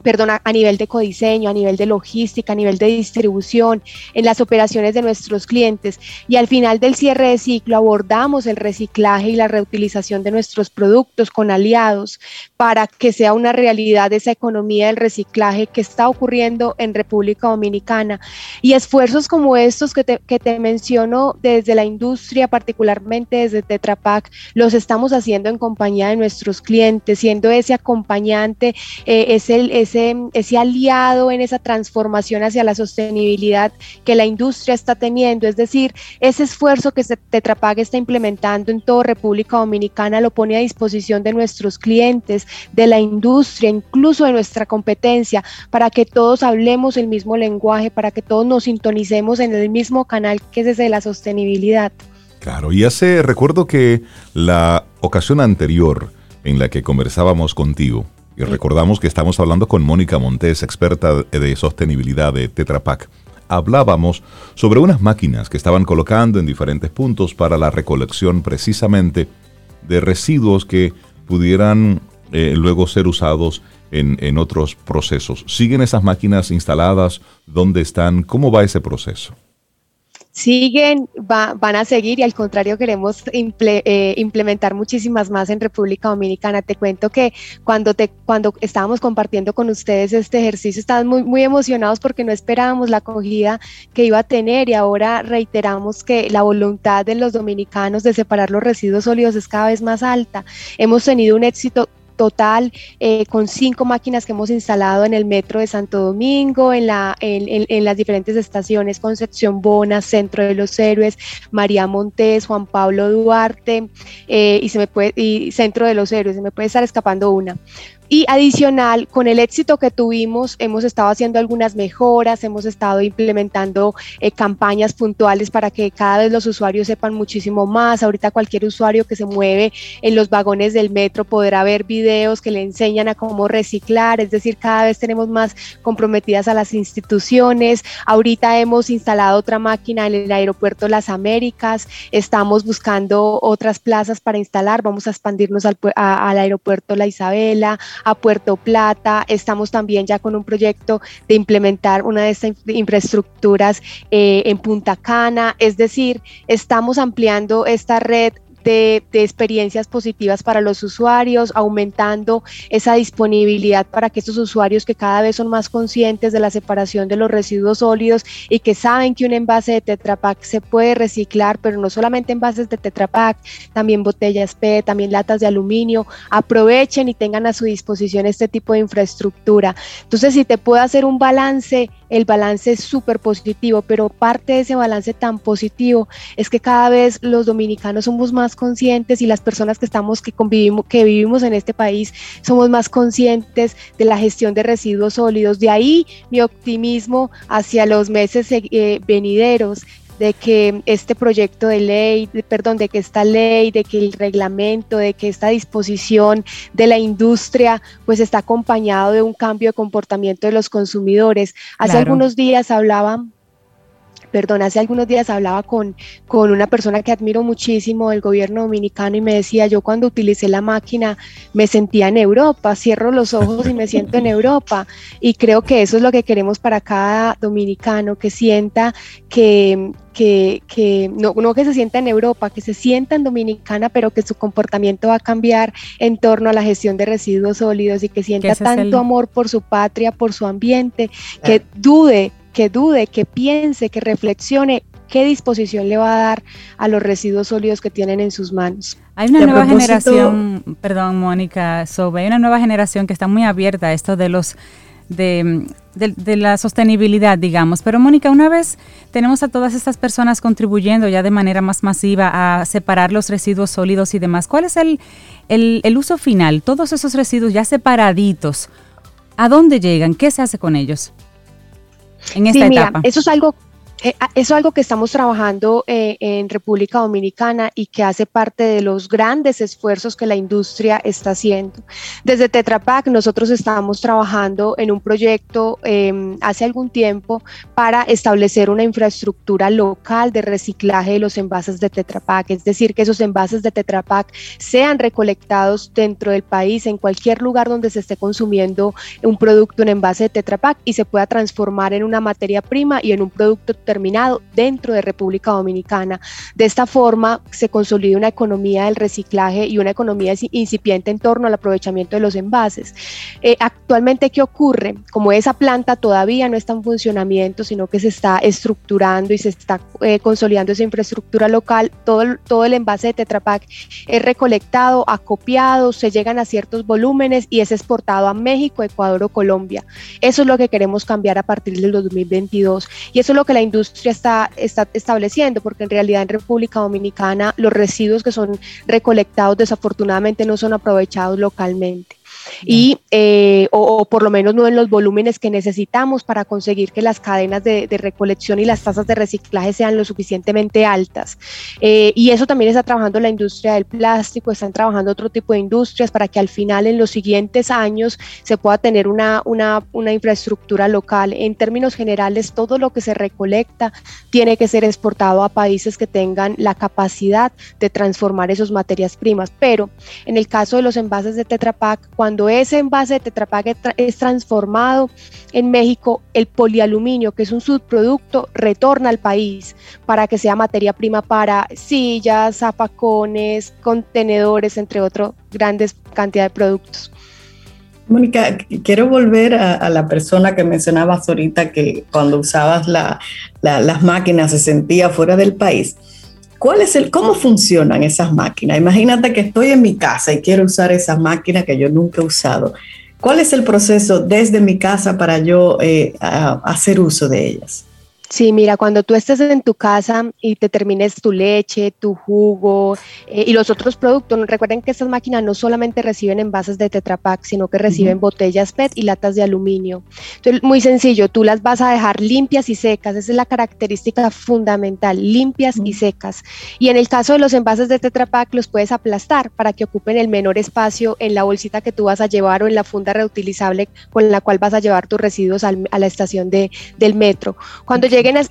perdona, a nivel de codiseño, a nivel de logística, a nivel de distribución, en las operaciones de nuestros clientes. Y al final del cierre de ciclo abordamos el reciclaje y la reutilización de nuestros productos con aliados para que sea una realidad esa economía del reciclaje que está ocurriendo en República Dominicana. Y esfuerzos como estos que te, que te menciono desde la industria, particularmente desde Tetra Pak, los estamos haciendo en compañía de nuestros clientes, siendo ese acompañante, eh, es el... Es ese, aliado en esa transformación hacia la sostenibilidad que la industria está teniendo. Es decir, ese esfuerzo que Tetra Pak está implementando en toda República Dominicana lo pone a disposición de nuestros clientes, de la industria, incluso de nuestra competencia, para que todos hablemos el mismo lenguaje, para que todos nos sintonicemos en el mismo canal que es desde la sostenibilidad. Claro, y hace, recuerdo que la ocasión anterior en la que conversábamos contigo, y recordamos que estamos hablando con Mónica Montes, experta de sostenibilidad de Tetra Pak, hablábamos sobre unas máquinas que estaban colocando en diferentes puntos para la recolección precisamente de residuos que pudieran eh, luego ser usados en, en, otros procesos. ¿Siguen esas máquinas instaladas? ¿Dónde están? ¿Cómo va ese proceso? Siguen, van a seguir y al contrario queremos eh, implementar muchísimas más en República Dominicana. Te cuento que cuando, te, cuando estábamos compartiendo con ustedes este ejercicio, estaban muy, muy emocionados porque no esperábamos la acogida que iba a tener y ahora reiteramos que la voluntad de los dominicanos de separar los residuos sólidos es cada vez más alta. Hemos tenido un éxito total eh, con cinco máquinas que hemos instalado en el metro de Santo Domingo, en, la, en, las diferentes estaciones, Concepción Bona, Centro de los Héroes, María Montes, Juan Pablo Duarte eh, y, se me puede, y Centro de los Héroes, se me puede estar escapando una. Y adicional, con el éxito que tuvimos, hemos estado haciendo algunas mejoras, hemos estado implementando eh, campañas puntuales para que cada vez los usuarios sepan muchísimo más. Ahorita cualquier usuario que se mueve en los vagones del metro podrá ver videos que le enseñan a cómo reciclar, es decir, cada vez tenemos más comprometidas a las instituciones. Ahorita hemos instalado otra máquina en el aeropuerto Las Américas, estamos buscando otras plazas para instalar, vamos a expandirnos al, al aeropuerto La Isabela, a Puerto Plata. Estamos también ya con un proyecto de implementar una de estas infraestructuras eh, en Punta Cana. Es decir, estamos ampliando esta red de, experiencias positivas para los usuarios, aumentando esa disponibilidad para que estos usuarios que cada vez son más conscientes de la separación de los residuos sólidos y que saben que un envase de Tetra Pak se puede reciclar, pero no solamente envases de Tetra Pak, también botellas PET, también latas de aluminio, aprovechen y tengan a su disposición este tipo de infraestructura. Entonces, si te puedo hacer un balance, el balance es súper positivo, pero parte de ese balance tan positivo es que cada vez los dominicanos somos más conscientes y las personas que estamos, que convivimos, que vivimos en este país, somos más conscientes de la gestión de residuos sólidos. De ahí mi optimismo hacia los meses eh, venideros de que este proyecto de ley, perdón, de que esta ley, de que el reglamento, de que esta disposición de la industria, pues está acompañado de un cambio de comportamiento de los consumidores. Hace algunos días hablaban perdón, hace algunos días hablaba con, con una persona que admiro muchísimo del gobierno dominicano y me decía, yo cuando utilicé la máquina me sentía en Europa, cierro los ojos y me siento en Europa. Y creo que eso es lo que queremos para cada dominicano, que sienta que, que, que no, no, que se sienta en Europa, que se sienta en Dominicana, pero que su comportamiento va a cambiar en torno a la gestión de residuos sólidos y que sienta tanto amor por su patria, por su ambiente, que dude que dude, que piense, que reflexione qué disposición le va a dar a los residuos sólidos que tienen en sus manos. Hay una nueva generación, perdón Mónica, sobre hay una nueva generación que está muy abierta a esto de los de, de, la sostenibilidad, digamos. Pero Mónica, una vez tenemos a todas estas personas contribuyendo ya de manera más masiva a separar los residuos sólidos y demás, ¿cuál es el, el, el uso final? Todos esos residuos ya separaditos, ¿a dónde llegan? ¿Qué se hace con ellos? en esta etapa. eso es algo eso es algo que estamos trabajando eh, en República Dominicana y que hace parte de los grandes esfuerzos que la industria está haciendo. Desde Tetra Pak nosotros estamos trabajando en un proyecto em, hace algún tiempo para establecer una infraestructura local de reciclaje de los envases de Tetra Pak, es decir, que esos envases de Tetra Pak sean recolectados dentro del país, en cualquier lugar donde se esté consumiendo un producto en envase de Tetra Pak y se pueda transformar en una materia prima y en un producto terminado dentro de República Dominicana. De esta forma se consolida una economía del reciclaje y una economía incipiente en torno al aprovechamiento de los envases. Eh, actualmente, ¿qué ocurre? Como esa planta todavía no está en funcionamiento, sino que se está estructurando y se está eh, consolidando esa infraestructura local, todo, todo el envase de Tetra Pak es recolectado, acopiado, se llegan a ciertos volúmenes y es exportado a México, Ecuador o Colombia. Eso es lo que queremos cambiar a partir del 2022 y eso es lo que la industria industria está, está estableciendo, porque en realidad en República Dominicana los residuos que son recolectados desafortunadamente no son aprovechados localmente. Y eh, o, por lo menos no en los volúmenes que necesitamos para conseguir que las cadenas de, recolección y las tasas de reciclaje sean lo suficientemente altas. Eh, y eso también está trabajando la industria del plástico, están trabajando otro tipo de industrias para que al final en los siguientes años se pueda tener una, una, una infraestructura local. En términos generales, todo lo que se recolecta tiene que ser exportado a países que tengan la capacidad de transformar esas materias primas. Pero en el caso de los envases de Tetra Pak, cuando ese envase de Tetra Pak es transformado en México, el polialuminio, que es un subproducto, retorna al país para que sea materia prima para sillas, zapacones, contenedores, entre otros grandes cantidades de productos. Mónica, quiero volver a, la persona que mencionabas ahorita que cuando usabas las máquinas se sentía fuera del país. ¿Cuál es el, ¿Cómo funcionan esas máquinas? Imagínate que estoy en mi casa y quiero usar esa máquina que yo nunca he usado. ¿Cuál es el proceso desde mi casa para yo eh, hacer uso de ellas? Sí, mira, cuando tú estés en tu casa y te termines tu leche, tu jugo eh, y los otros productos, recuerden que estas máquinas no solamente reciben envases de Tetra Pak, sino que reciben botellas PET y latas de aluminio. Entonces, muy sencillo, tú las vas a dejar limpias y secas, esa es la característica fundamental, limpias y secas. Y en el caso de los envases de Tetra Pak, los puedes aplastar para que ocupen el menor espacio en la bolsita que tú vas a llevar o en la funda reutilizable con la cual vas a llevar tus residuos a la estación de, del metro. Cuando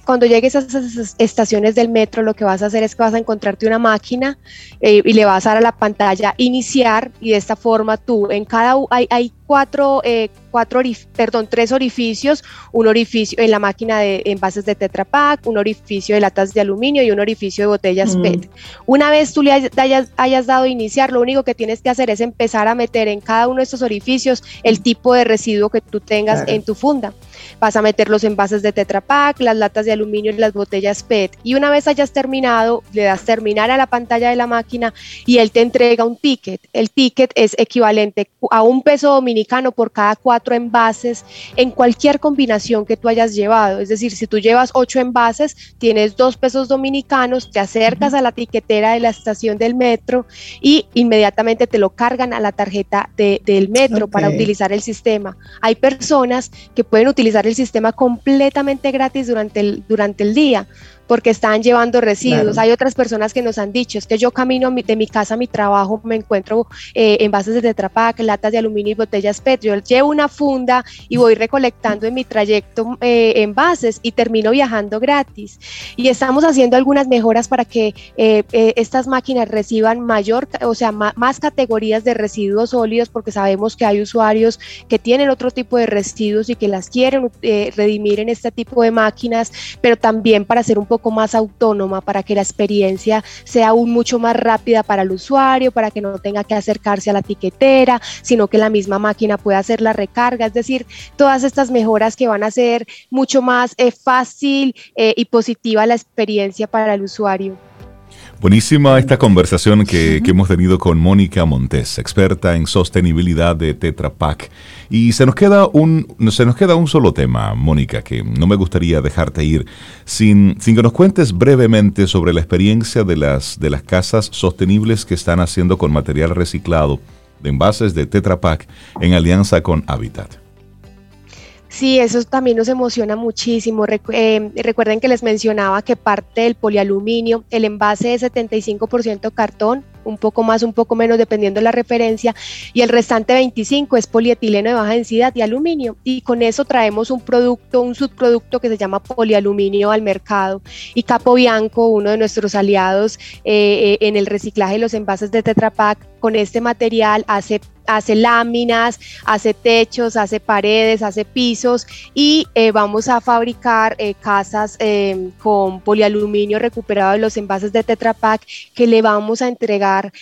cuando llegues a esas estaciones del metro, lo que vas a hacer es que vas a encontrarte una máquina eh, y le vas a dar a la pantalla iniciar y de esta forma tú en cada hay, hay cuatro, eh, cuatro perdón, tres orificios, un orificio en la máquina de envases de Tetra Pak, un orificio de latas de aluminio y un orificio de botellas mm. PET. Una vez tú le hayas, hayas, dado iniciar, lo único que tienes que hacer es empezar a meter en cada uno de estos orificios el tipo de residuo que tú tengas en tu funda. Vas a meter los envases de Tetra Pak, las latas de aluminio y las botellas PET. Y una vez hayas terminado, le das terminar a la pantalla de la máquina y él te entrega un ticket. El ticket es equivalente a un peso dominicano por cada cuatro envases en cualquier combinación que tú hayas llevado. Es decir, si tú llevas ocho envases, tienes dos pesos dominicanos, te acercas a la tiquetera de la estación del metro y inmediatamente te lo cargan a la tarjeta del metro para utilizar el sistema. Hay personas que pueden utilizar el sistema completamente gratis durante el, durante el día porque están llevando residuos. Hay otras personas que nos han dicho, es que yo camino de mi casa a mi trabajo, me encuentro eh, envases de Tetra Pak, latas de aluminio y botellas PET. Yo llevo una funda y voy recolectando en mi trayecto eh, envases y termino viajando gratis. Y estamos haciendo algunas mejoras para que eh, estas máquinas reciban mayor, o sea, más categorías de residuos sólidos, porque sabemos que hay usuarios que tienen otro tipo de residuos y que las quieren redimir en este tipo de máquinas, pero también para hacer un poco más autónoma para que la experiencia sea aún mucho más rápida para el usuario, para que no tenga que acercarse a la tiquetera, sino que la misma máquina pueda hacer la recarga. Es decir, todas estas mejoras que van a ser mucho más eh, fácil eh, y positiva la experiencia para el usuario. Buenísima esta conversación que, hemos tenido con Mónica Montes, experta en sostenibilidad de Tetra Pak. Y se nos queda un, se nos queda un solo tema, Mónica, que no me gustaría dejarte ir sin, sin que nos cuentes brevemente sobre la experiencia de las, de las casas sostenibles que están haciendo con material reciclado de envases de Tetra Pak en alianza con Habitat. Sí, eso también nos emociona muchísimo. Eh, recuerden que les mencionaba que parte del polialuminio, el envase es 75% cartón, un poco más, un poco menos, dependiendo de la referencia, y el restante 25 es polietileno de baja densidad y aluminio. Y con eso traemos un producto, un subproducto que se llama polialuminio al mercado. Y Capo Bianco, uno de nuestros aliados eh, eh, en el reciclaje de los envases de Tetra Pak, con este material hace hace láminas, hace techos, hace paredes, hace pisos y eh, vamos a fabricar casas con polialuminio recuperado de los envases de Tetra Pak que le vamos a entregar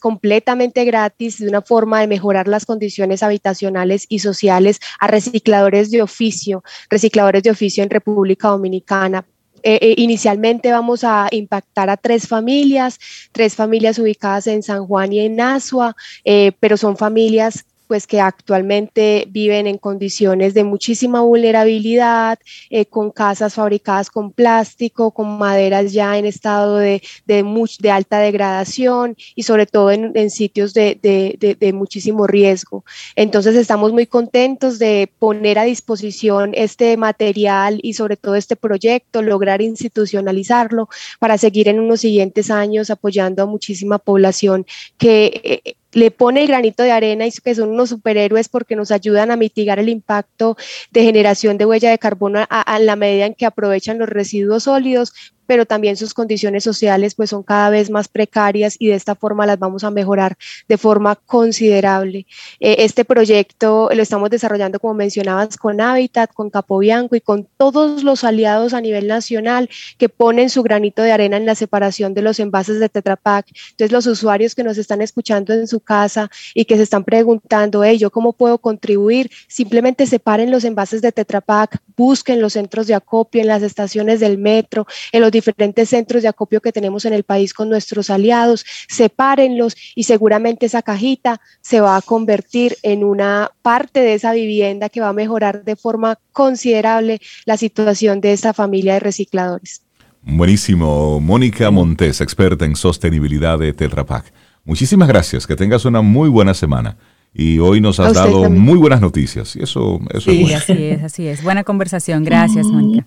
completamente gratis de una forma de mejorar las condiciones habitacionales y sociales a recicladores de oficio, recicladores de oficio en República Dominicana. Eh, eh, inicialmente vamos a impactar a tres familias, tres familias ubicadas en San Juan y en Asua, eh, pero son familias pues que actualmente viven en condiciones de muchísima vulnerabilidad, eh, con casas fabricadas con plástico, con maderas ya en estado de, de, de alta degradación y sobre todo en, en sitios de, de, muchísimo riesgo. Entonces estamos muy contentos de poner a disposición este material y sobre todo este proyecto, lograr institucionalizarlo para seguir en unos siguientes años apoyando a muchísima población que eh, le pone el granito de arena y que son unos superhéroes porque nos ayudan a mitigar el impacto de generación de huella de carbono a, la medida en que aprovechan los residuos sólidos, pero también sus condiciones sociales pues son cada vez más precarias y de esta forma las vamos a mejorar de forma considerable. Eh, este proyecto lo estamos desarrollando, como mencionabas, con Habitat, con Capobianco y con todos los aliados a nivel nacional que ponen su granito de arena en la separación de los envases de Tetra Pak. Entonces los usuarios que nos están escuchando en su casa y que se están preguntando, hey, ¿yo cómo puedo contribuir? Simplemente separen los envases de Tetra Pak, busquen los centros de acopio en las estaciones del metro, en los diferentes centros de acopio que tenemos en el país con nuestros aliados, sepárenlos y seguramente esa cajita se va a convertir en una parte de esa vivienda que va a mejorar de forma considerable la situación de esta familia de recicladores. Buenísimo. Mónica Montes, experta en sostenibilidad de Tetra Pak. Muchísimas gracias, que tengas una muy buena semana. Y hoy nos has dado muy buenas noticias. Y eso, eso sí, así es, así es. Buena conversación. Gracias, Mónica.